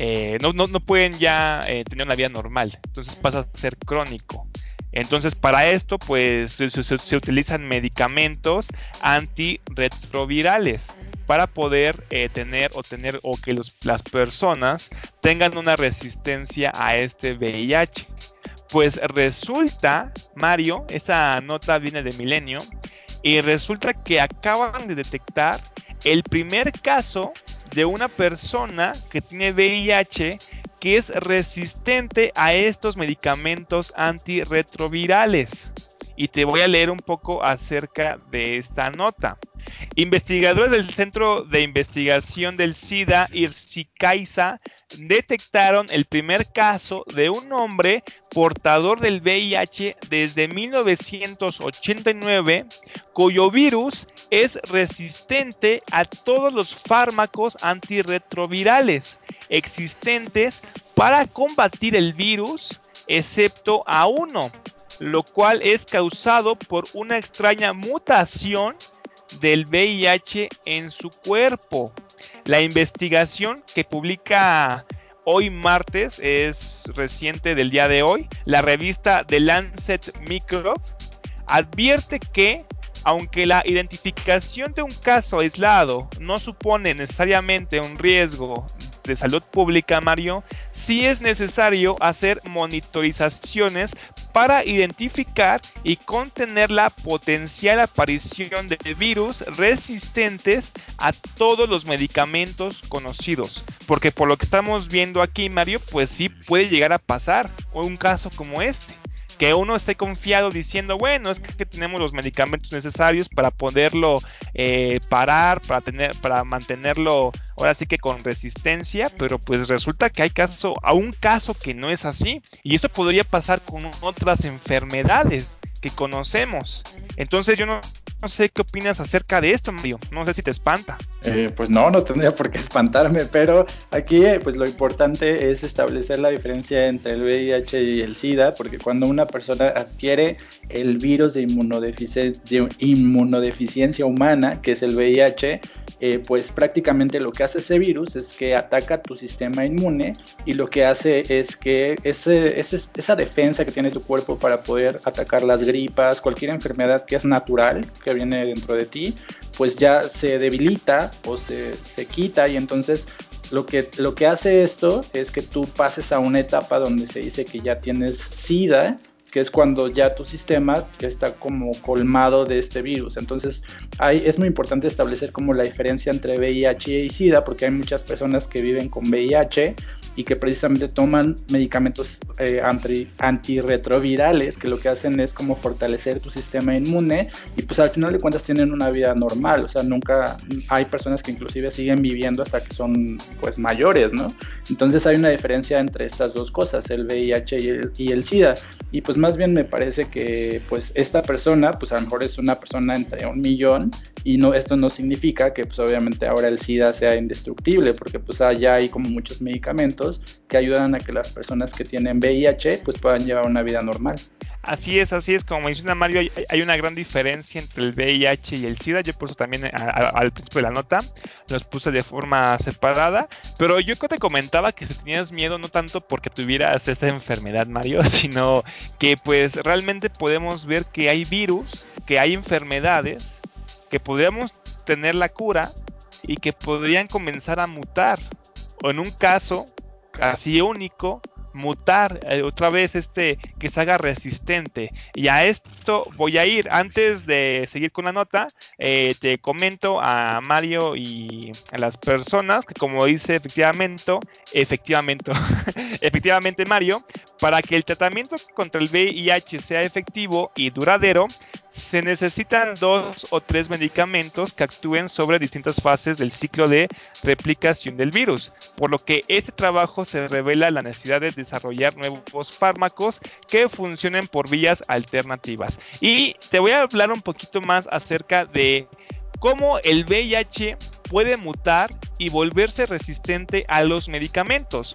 eh, no, no, pueden ya eh, tener una vida normal. Entonces pasa a ser crónico. Entonces, para esto, pues se, utilizan medicamentos antirretrovirales para poder eh, tener o tener o que las personas tengan una resistencia a este VIH. Pues resulta, Mario, esta nota viene de Milenio, y resulta que acaban de detectar el primer caso de una persona que tiene VIH que es resistente a estos medicamentos antirretrovirales. Y te voy a leer un poco acerca de esta nota. Investigadores del Centro de Investigación del SIDA, IRSICAISA, detectaron el primer caso de un hombre portador del VIH desde 1989, cuyo virus es resistente a todos los fármacos antirretrovirales existentes para combatir el virus, excepto a uno, lo cual es causado por una extraña mutación del VIH en su cuerpo. La investigación que publica hoy martes es reciente del día de hoy. La revista The Lancet Microbe advierte que aunque la identificación de un caso aislado no supone necesariamente un riesgo de salud pública, Mario, sí es necesario hacer monitorizaciones para identificar y contener la potencial aparición de virus resistentes a todos los medicamentos conocidos. Porque por lo que estamos viendo aquí, Mario, pues sí puede llegar a pasar un caso como este que uno esté confiado diciendo, bueno, es que tenemos los medicamentos necesarios para poderlo eh, parar, para, tener, para mantenerlo ahora sí que con resistencia, pero pues resulta que hay caso, a un caso que no es así. Y esto podría pasar con otras enfermedades que conocemos. Entonces yo no, sé qué opinas acerca de esto, Mario. No sé si te espanta. Eh, pues no, no tendría por qué [LAUGHS] espantarme, pero aquí eh, pues lo importante es establecer la diferencia entre el VIH y el SIDA, porque cuando una persona adquiere el virus de inmunodeficiencia, inmunodeficiencia humana, que es el VIH, eh, pues prácticamente lo que hace ese virus es que ataca tu sistema inmune y lo que hace es que ese, esa defensa que tiene tu cuerpo para poder atacar las gripas, cualquier enfermedad que es natural, que viene dentro de ti, pues ya se debilita o se, se quita y entonces lo que, lo que hace esto es que tú pases a una etapa donde se dice que ya tienes SIDA, que es cuando ya tu sistema está como colmado de este virus. Entonces, hay, es muy importante establecer como la diferencia entre VIH y SIDA, porque hay muchas personas que viven con VIH y que precisamente toman medicamentos eh, antirretrovirales que lo que hacen es como fortalecer tu sistema inmune y pues al final de cuentas tienen una vida normal, o sea, nunca hay personas que inclusive siguen viviendo hasta que son pues mayores, ¿no? Entonces hay una diferencia entre estas dos cosas, el VIH y el, y el SIDA y pues más bien me parece que pues esta persona pues a lo mejor es una persona entre un millón y no esto no significa que pues obviamente ahora el SIDA sea indestructible porque pues allá hay como muchos medicamentos que ayudan a que las personas que tienen VIH pues puedan llevar una vida normal. Así es, así es, como menciona Mario, hay, una gran diferencia entre el VIH y el SIDA. Yo puse también al principio de la nota, los puse de forma separada, pero yo te comentaba que si tenías miedo no tanto porque tuvieras esta enfermedad, Mario, [LAUGHS] sino que pues realmente podemos ver que hay virus, que hay enfermedades, que podríamos tener la cura y que podrían comenzar a mutar. O en un caso así único, mutar eh, otra vez este que se haga resistente y a esto voy a ir antes de seguir con la nota eh, te comento a Mario y a las personas que como dice efectivamente efectivamente [LAUGHS] efectivamente Mario para que el tratamiento contra el VIH sea efectivo y duradero se necesitan dos o tres medicamentos que actúen sobre distintas fases del ciclo de replicación del virus, por lo que este trabajo se revela la necesidad de desarrollar nuevos fármacos que funcionen por vías alternativas. Y te voy a hablar un poquito más acerca de cómo el VIH puede mutar y volverse resistente a los medicamentos.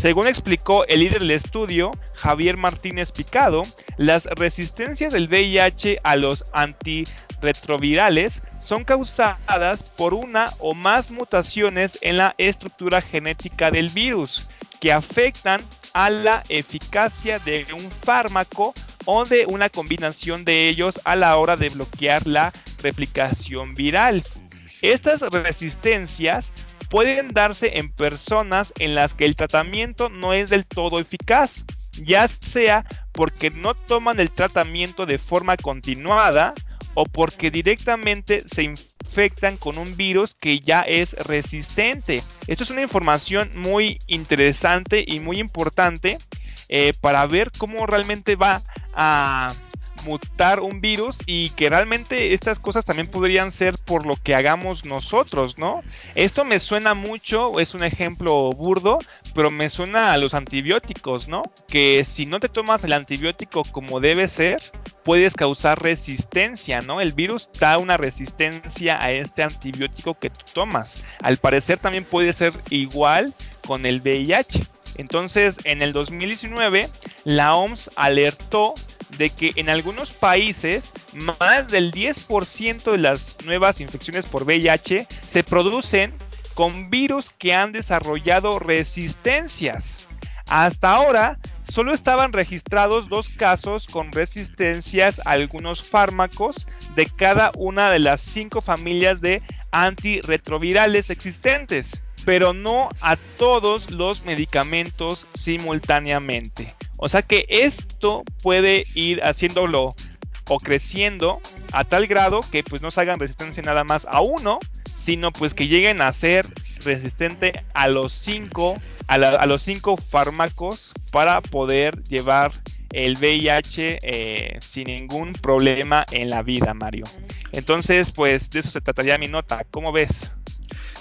Según explicó el líder del estudio, Javier Martínez Picado, las resistencias del VIH a los antirretrovirales son causadas por una o más mutaciones en la estructura genética del virus que afectan a la eficacia de un fármaco o de una combinación de ellos a la hora de bloquear la replicación viral. Estas resistencias pueden darse en personas en las que el tratamiento no es del todo eficaz, ya sea porque no toman el tratamiento de forma continuada o porque directamente se infectan con un virus que ya es resistente. Esto es una información muy interesante y muy importante eh, para ver cómo realmente va a mutar un virus y que realmente estas cosas también podrían ser por lo que hagamos nosotros, ¿no? Esto me suena mucho, es un ejemplo burdo, pero me suena a los antibióticos, ¿no? Que si no te tomas el antibiótico como debe ser, puedes causar resistencia, ¿no? El virus da una resistencia a este antibiótico que tú tomas. Al parecer también puede ser igual con el VIH. Entonces, en el 2019, la OMS alertó de que en algunos países más del 10% de las nuevas infecciones por VIH se producen con virus que han desarrollado resistencias. Hasta ahora solo estaban registrados dos casos con resistencias a algunos fármacos de cada una de las cinco familias de antirretrovirales existentes, pero no a todos los medicamentos simultáneamente. O sea que esto puede ir haciéndolo o creciendo a tal grado que pues no se hagan resistencia nada más a uno, sino pues que lleguen a ser resistente a los cinco, a, los cinco fármacos para poder llevar el VIH eh, sin ningún problema en la vida, Mario. Entonces, pues de eso se trataría mi nota. ¿Cómo ves?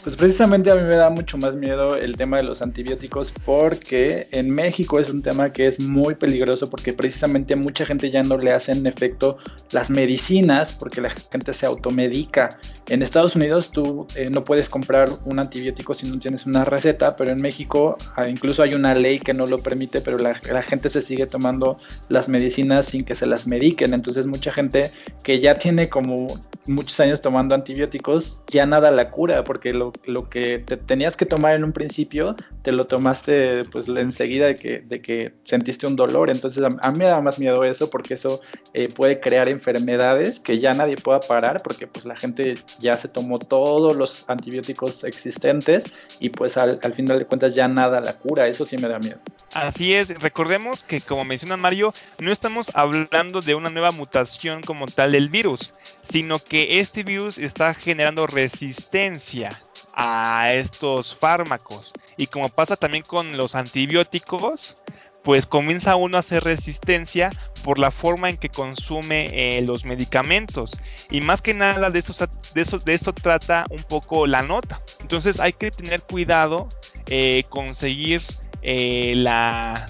Pues precisamente a mí me da mucho más miedo el tema de los antibióticos porque en México es un tema que es muy peligroso porque precisamente mucha gente ya no le hacen efecto las medicinas porque la gente se automedica. En Estados Unidos tú eh, no puedes comprar un antibiótico si no tienes una receta, pero en México ah, incluso hay una ley que no lo permite, pero la, gente se sigue tomando las medicinas sin que se las mediquen. Entonces mucha gente que ya tiene como muchos años tomando antibióticos ya nada la cura porque lo lo que te tenías que tomar en un principio, te lo tomaste pues enseguida de que, de que sentiste un dolor. Entonces a, mí me da más miedo eso porque eso eh, puede crear enfermedades que ya nadie pueda parar porque pues la gente ya se tomó todos los antibióticos existentes y pues al final de cuentas ya nada la cura. Eso sí me da miedo. Así es, recordemos que como menciona Mario, no estamos hablando de una nueva mutación como tal del virus, sino que este virus está generando resistencia a estos fármacos. Y como pasa también con los antibióticos, pues comienza uno a hacer resistencia por la forma en que consume eh, los medicamentos. Y más que nada de, esto trata un poco la nota. Entonces hay que tener cuidado, eh, conseguir eh, la,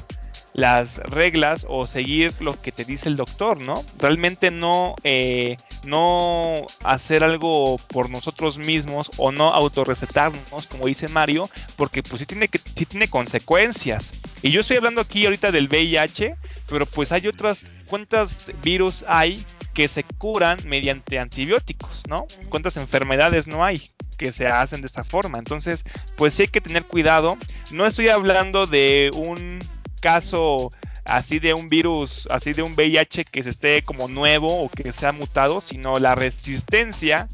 las reglas o seguir lo que te dice el doctor, ¿no? Realmente no, eh, no hacer algo por nosotros mismos o no autorrecetarnos, como dice Mario, porque pues sí tiene, que, sí tiene consecuencias. Y yo estoy hablando aquí ahorita del VIH, pero pues hay otras, ¿cuántas virus hay que se curan mediante antibióticos, ¿no? ¿Cuántas enfermedades no hay? que se hacen de esta forma. Entonces, pues sí hay que tener cuidado. No estoy hablando de un caso así de un virus, así de un VIH que se esté como nuevo o que sea mutado, sino la resistencia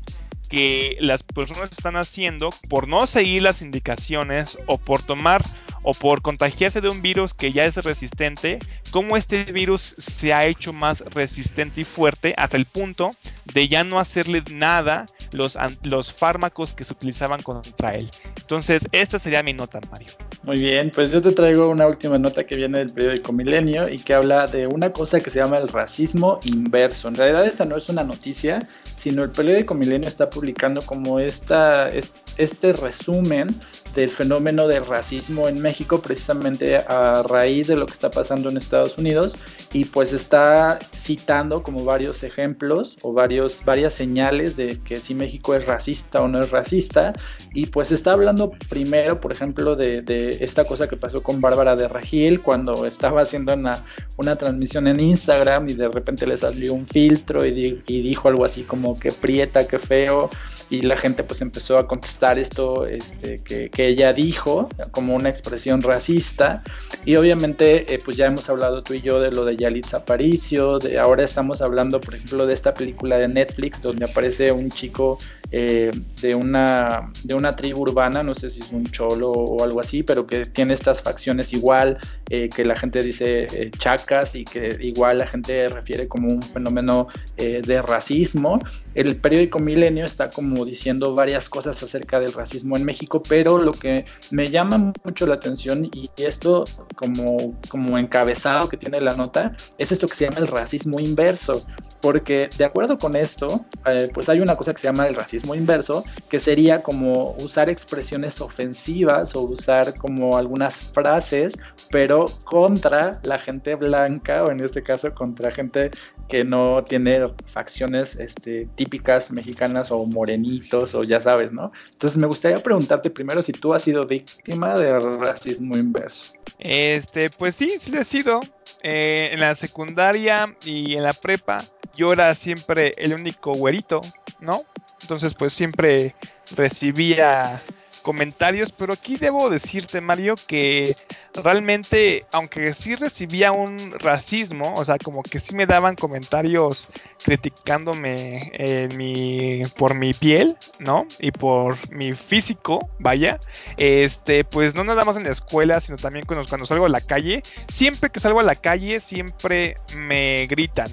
que las personas están haciendo por no seguir las indicaciones o por tomar o por contagiarse de un virus que ya es resistente, cómo este virus se ha hecho más resistente y fuerte hasta el punto de ya no hacerle nada los, los fármacos que se utilizaban contra él. Entonces, esta sería mi nota, Mario. Muy bien, pues yo te traigo una última nota que viene del periódico Milenio y que habla de una cosa que se llama el racismo inverso. En realidad esta no es una noticia, sino el periódico Milenio está publicando como esta, resumen del fenómeno del racismo en México precisamente a raíz de lo que está pasando en Estados Unidos y pues está citando como varios ejemplos o varios, varias señales de que si México es racista o no es racista y pues está hablando primero por ejemplo de, esta cosa que pasó con Bárbara de Regil cuando estaba haciendo una, una, transmisión en Instagram y de repente le salió un filtro y, y dijo algo así como que prieta, que feo y la gente pues empezó a contestar esto este, que, ella dijo como una expresión racista y obviamente eh, pues ya hemos hablado tú y yo de lo de Yalitza Aparicio, de ahora estamos hablando por ejemplo de esta película de Netflix donde aparece un chico eh, de, una, de una tribu urbana, no sé si es un cholo o algo así, pero que tiene estas facciones igual, eh, que la gente dice eh, chacas y que igual la gente refiere como un fenómeno de racismo. El periódico Milenio está como diciendo varias cosas acerca del racismo en México, pero lo que me llama mucho la atención y esto como, como encabezado que tiene la nota es esto que se llama el racismo inverso, porque de acuerdo con esto, pues hay una cosa que se llama el racismo inverso, que sería como usar expresiones ofensivas o usar como algunas frases, pero contra la gente blanca o en este caso contra gente que no tiene facciones este, típicas mexicanas o morenitos o ya sabes, ¿no? Entonces me gustaría preguntarte primero si tú has sido víctima de racismo inverso. Este, pues sí, sí lo he sido. Eh, en la secundaria y en la prepa yo era siempre el único güerito, ¿no? Entonces pues siempre recibía comentarios, pero aquí debo decirte, Mario, que realmente, aunque sí recibía un racismo, o sea, como que sí me daban comentarios criticándome en mi, por mi piel, ¿no? Y por mi físico, vaya, este, pues no nada más en la escuela, sino también cuando, cuando salgo a la calle, siempre que salgo a la calle, siempre me gritan,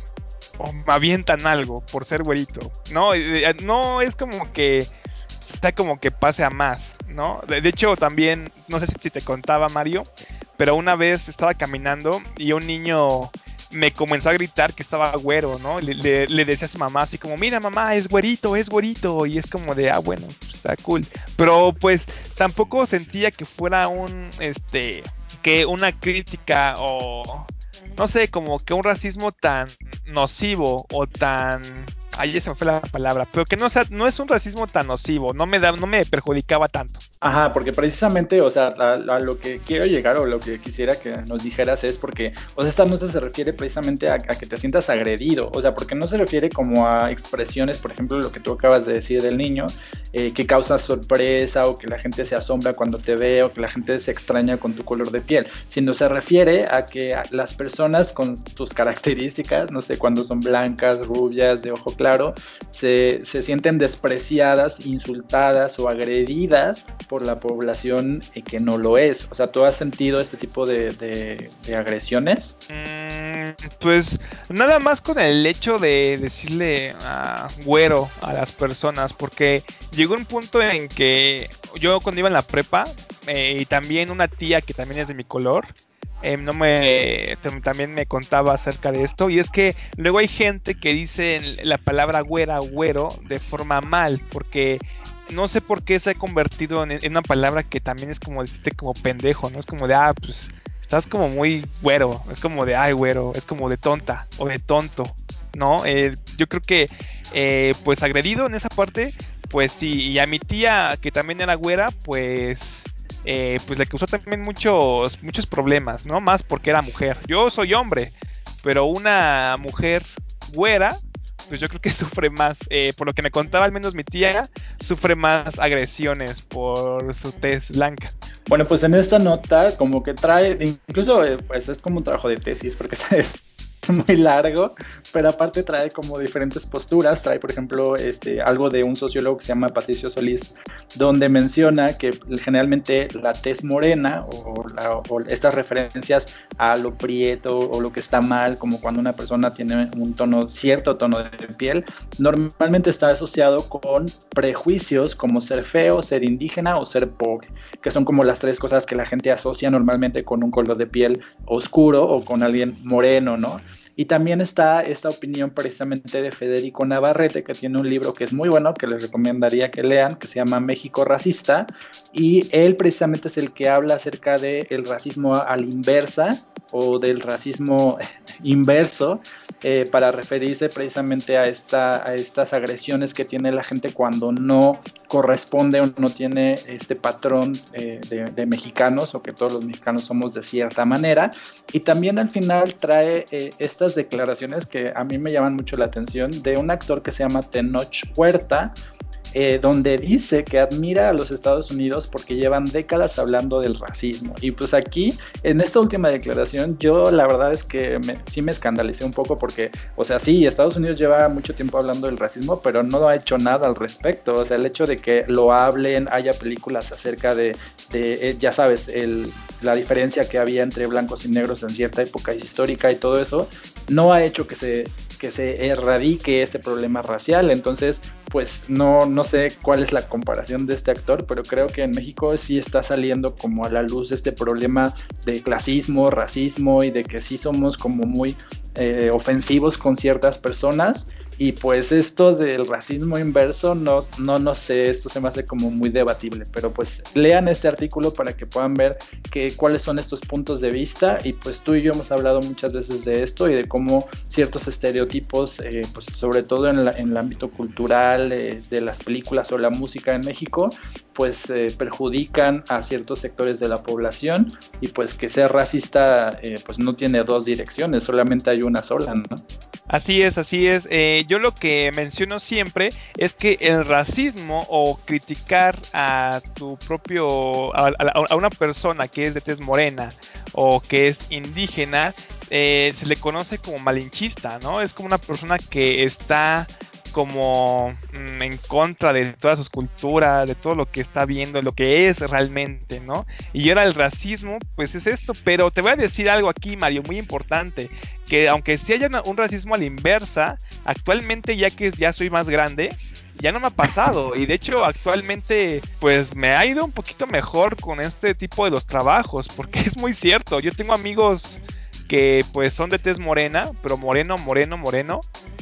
o me avientan algo por ser güerito. No, eh, eh, no es como que está como que pase a más, ¿no? De, hecho, también, no sé si te contaba Mario, pero una vez estaba caminando y un niño me comenzó a gritar que estaba güero, ¿no? Le, le, decía a su mamá así como, mira mamá, es güerito, es güerito, y es como de, ah, bueno, pues, está cool. Pero pues tampoco sentía que fuera un, este, que una crítica o, no sé, como que un racismo tan nocivo o tan ahí me fue la palabra, pero que no, sea, no es un racismo tan nocivo, no me, da, no me perjudicaba tanto. Ajá, porque precisamente, o sea, a, lo que quiero llegar o lo que quisiera que nos dijeras es porque, o sea, esta nota se refiere precisamente a, que te sientas agredido, o sea, porque no se refiere como a expresiones, por ejemplo, lo que tú acabas de decir del niño, eh, que causa sorpresa o que la gente se asombra cuando te ve o que la gente se extraña con tu color de piel, sino se refiere a que las personas con tus características, no sé, cuando son blancas, rubias, de ojo claro, se, sienten despreciadas, insultadas o agredidas por la población que no lo es. O sea, ¿tú has sentido este tipo de, agresiones? Mm, pues nada más con el hecho de decirle güero a las personas, porque llegó un punto en que yo cuando iba en la prepa, eh, y también una tía que también es de mi color, eh, no me también me contaba acerca de esto y es que luego hay gente que dice la palabra güera güero de forma mal porque no sé por qué se ha convertido en, una palabra que también es como decirte como pendejo no es como de ah pues estás como muy güero es como de ay güero es como de tonta o de tonto no eh, yo creo que eh, pues agredido en esa parte pues sí y a mi tía que también era güera pues eh, pues le causó también muchos, muchos problemas, ¿no? Más porque era mujer. Yo soy hombre, pero una mujer güera, pues yo creo que [LAUGHS] sufre más, eh, por lo que me contaba al menos mi tía, sufre más agresiones por su tez blanca. Bueno, pues en esta nota como que trae, incluso eh, pues es como un trabajo de tesis, porque [LAUGHS] sabes muy largo, pero aparte trae como diferentes posturas. Trae, por ejemplo, este, algo de un sociólogo que se llama Patricio Solís, donde menciona que generalmente la tez morena o, estas referencias a lo prieto o lo que está mal, como cuando una persona tiene un tono, cierto tono de piel, normalmente está asociado con prejuicios como ser feo, ser indígena o ser pobre, que son como las tres cosas que la gente asocia normalmente con un color de piel oscuro o con alguien moreno, ¿no? Y también está esta opinión precisamente de Federico Navarrete, que tiene un libro que es muy bueno, que les recomendaría que lean, que se llama México Racista. Y él precisamente es el que habla acerca del racismo a la inversa o del racismo [LAUGHS] inverso eh, para referirse precisamente a, esta, a estas agresiones que tiene la gente cuando no corresponde o no tiene este patrón eh, de, mexicanos o que todos los mexicanos somos de cierta manera. Y también al final trae eh, estas declaraciones que a mí me llaman mucho la atención de un actor que se llama Tenoch Huerta, eh, donde dice que admira a los Estados Unidos porque llevan décadas hablando del racismo. Y pues aquí, en esta última declaración, yo la verdad es que sí me escandalicé un poco porque, o sea, sí, Estados Unidos lleva mucho tiempo hablando del racismo, pero no ha hecho nada al respecto. O sea, el hecho de que lo hablen, haya películas acerca de, eh, ya sabes, la diferencia que había entre blancos y negros en cierta época histórica y todo eso, no ha hecho que se que se erradique este problema racial. Entonces, pues no, no sé cuál es la comparación de este actor, pero creo que en México sí está saliendo como a la luz este problema de clasismo, racismo y de que sí somos como muy eh, ofensivos con ciertas personas y pues esto del racismo inverso, no, no, no sé, esto se me hace como muy debatible, pero pues lean este artículo para que puedan ver que, cuáles son estos puntos de vista y pues tú y yo hemos hablado muchas veces de esto y de cómo ciertos estereotipos, eh, pues sobre todo en, el ámbito cultural eh, de las películas o la música en México, pues eh, perjudican a ciertos sectores de la población y pues que ser racista pues no tiene dos direcciones, solamente hay una sola, ¿no? Así es, así es. Eh, yo lo que menciono siempre es que el racismo o criticar a tu propio, a, una persona que es de tez morena o que es indígena, eh, se le conoce como malinchista, ¿no? Es como una persona que está como mm, en contra de toda su cultura, de todo lo que está viendo, lo que es realmente, ¿no? Y ahora el racismo, pues es esto, pero te voy a decir algo aquí, Mario, muy importante, que aunque sí haya un racismo a la inversa, actualmente ya que ya soy más grande, ya no me ha pasado. Y de hecho actualmente pues me ha ido un poquito mejor con este tipo de los trabajos porque [LAUGHS] es muy cierto. Yo tengo amigos que pues son de tez morena, pero moreno, moreno, moreno,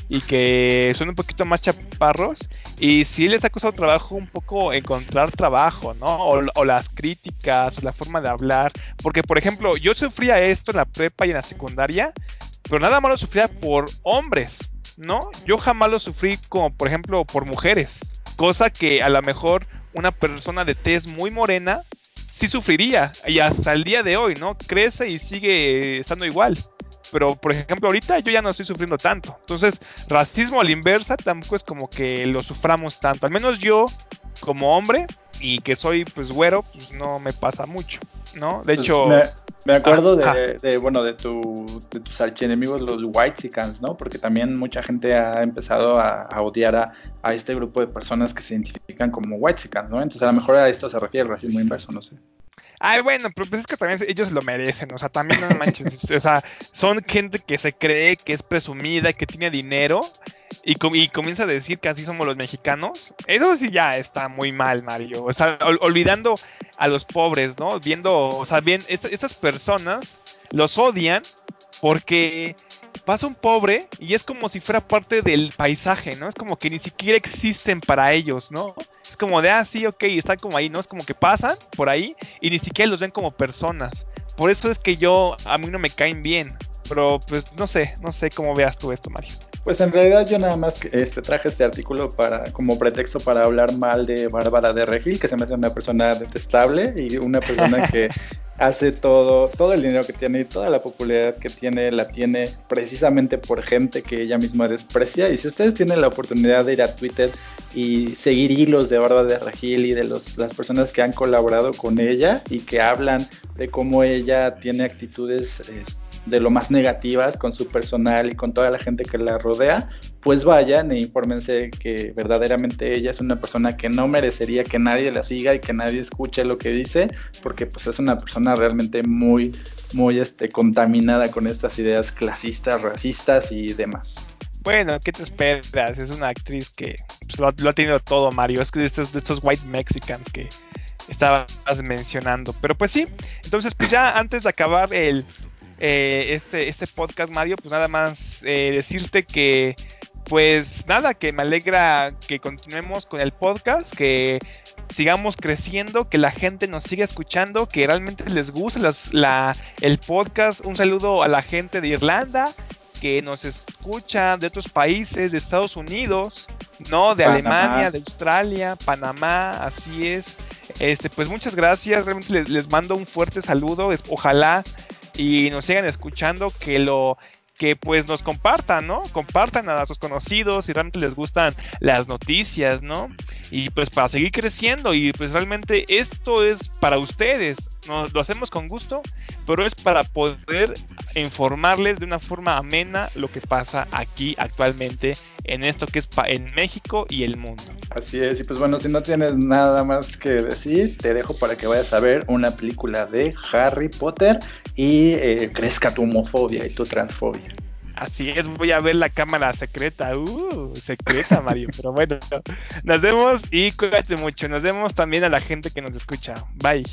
y que son un poquito más chaparros. Y sí les ha costado trabajo un poco encontrar trabajo, ¿no? O, las críticas, o la forma de hablar. Porque, por ejemplo, yo sufría esto en la prepa y en la secundaria, pero nada más lo sufría por hombres, ¿no? Yo jamás lo sufrí como, por ejemplo, por mujeres. Cosa que a lo mejor una persona de tez muy morena sí sufriría. Y hasta el día de hoy, ¿no? Crece y sigue estando igual. Pero, por ejemplo, ahorita yo ya no estoy sufriendo tanto. Entonces, racismo a la inversa tampoco es como que lo suframos tanto. Al menos yo, como hombre, y que soy pues güero, pues no me pasa mucho, ¿no? De pues hecho... Me, acuerdo de, bueno, de, tu, de tus archienemigos, los Whitesicans, ¿no? Porque también mucha gente ha empezado a, odiar a, a, este grupo de personas que se identifican como Whitesicans, ¿no? Entonces a lo mejor a esto se refiere el racismo inverso, no sé. Ay, bueno, pero pues es que también ellos lo merecen, o sea, también no manches, [LAUGHS] o sea, son gente que se cree que es presumida, que tiene dinero y, y, comienza a decir que así somos los mexicanos. Eso sí ya está muy mal, Mario. O sea, olvidando a los pobres, ¿no? Viendo, o sea, bien, estas personas los odian porque pasa un pobre y es como si fuera parte del paisaje, ¿no? Es como que ni siquiera existen para ellos, ¿no? Como de, ah, sí, ok, están como ahí, ¿no? Es como que pasan por ahí y ni siquiera los ven como personas. Por eso es que yo, a mí no me caen bien. Pero pues no sé, no sé cómo veas tú esto, Mario. Pues en realidad yo nada más este, traje este artículo para como pretexto para hablar mal de Bárbara de Regil, que se me hace una persona detestable y una persona [LAUGHS] que hace todo, todo el dinero que tiene y toda la popularidad que tiene la tiene precisamente por gente que ella misma desprecia. Y si ustedes tienen la oportunidad de ir a Twitter y seguir hilos de Bárbara de Regil y de los, las personas que han colaborado con ella y que hablan de cómo ella tiene actitudes... Este, de lo más negativas con su personal y con toda la gente que la rodea, pues vayan e infórmense que verdaderamente ella es una persona que no merecería que nadie la siga y que nadie escuche lo que dice, porque pues es una persona realmente muy, muy este, contaminada con estas ideas clasistas, racistas y demás. Bueno, ¿qué te esperas? Es una actriz que pues, lo, ha tenido todo, Mario. Es que estos, de estos white mexicans que estabas mencionando. Pero pues sí, entonces pues ya antes de acabar el, eh, este, este podcast, Mario, pues nada más eh, decirte que, pues nada, que me alegra que continuemos con el podcast, que sigamos creciendo, que la gente nos siga escuchando, que realmente les guste la, el podcast. Un saludo a la gente de Irlanda que nos escucha, de otros países, de Estados Unidos, ¿no? De Alemania, de Australia, Panamá, así es. Este, pues muchas gracias, realmente les, les mando un fuerte saludo. Ojalá y nos sigan escuchando, que lo que pues nos compartan, ¿no? Compartan a sus conocidos si realmente les gustan las noticias, ¿no? Y pues para seguir creciendo y pues realmente esto es para ustedes, nos lo hacemos con gusto, pero es para poder informarles de una forma amena lo que pasa aquí actualmente en esto que es en México y el mundo. Así es, y pues bueno, si no tienes nada más que decir, te dejo para que vayas a ver una película de Harry Potter y eh, crezca tu homofobia y tu transfobia. Así es, voy a ver la cámara secreta. Uh, secreta, Mario. [LAUGHS] Pero bueno, nos vemos y cuídate mucho. Nos vemos también a la gente que nos escucha. Bye.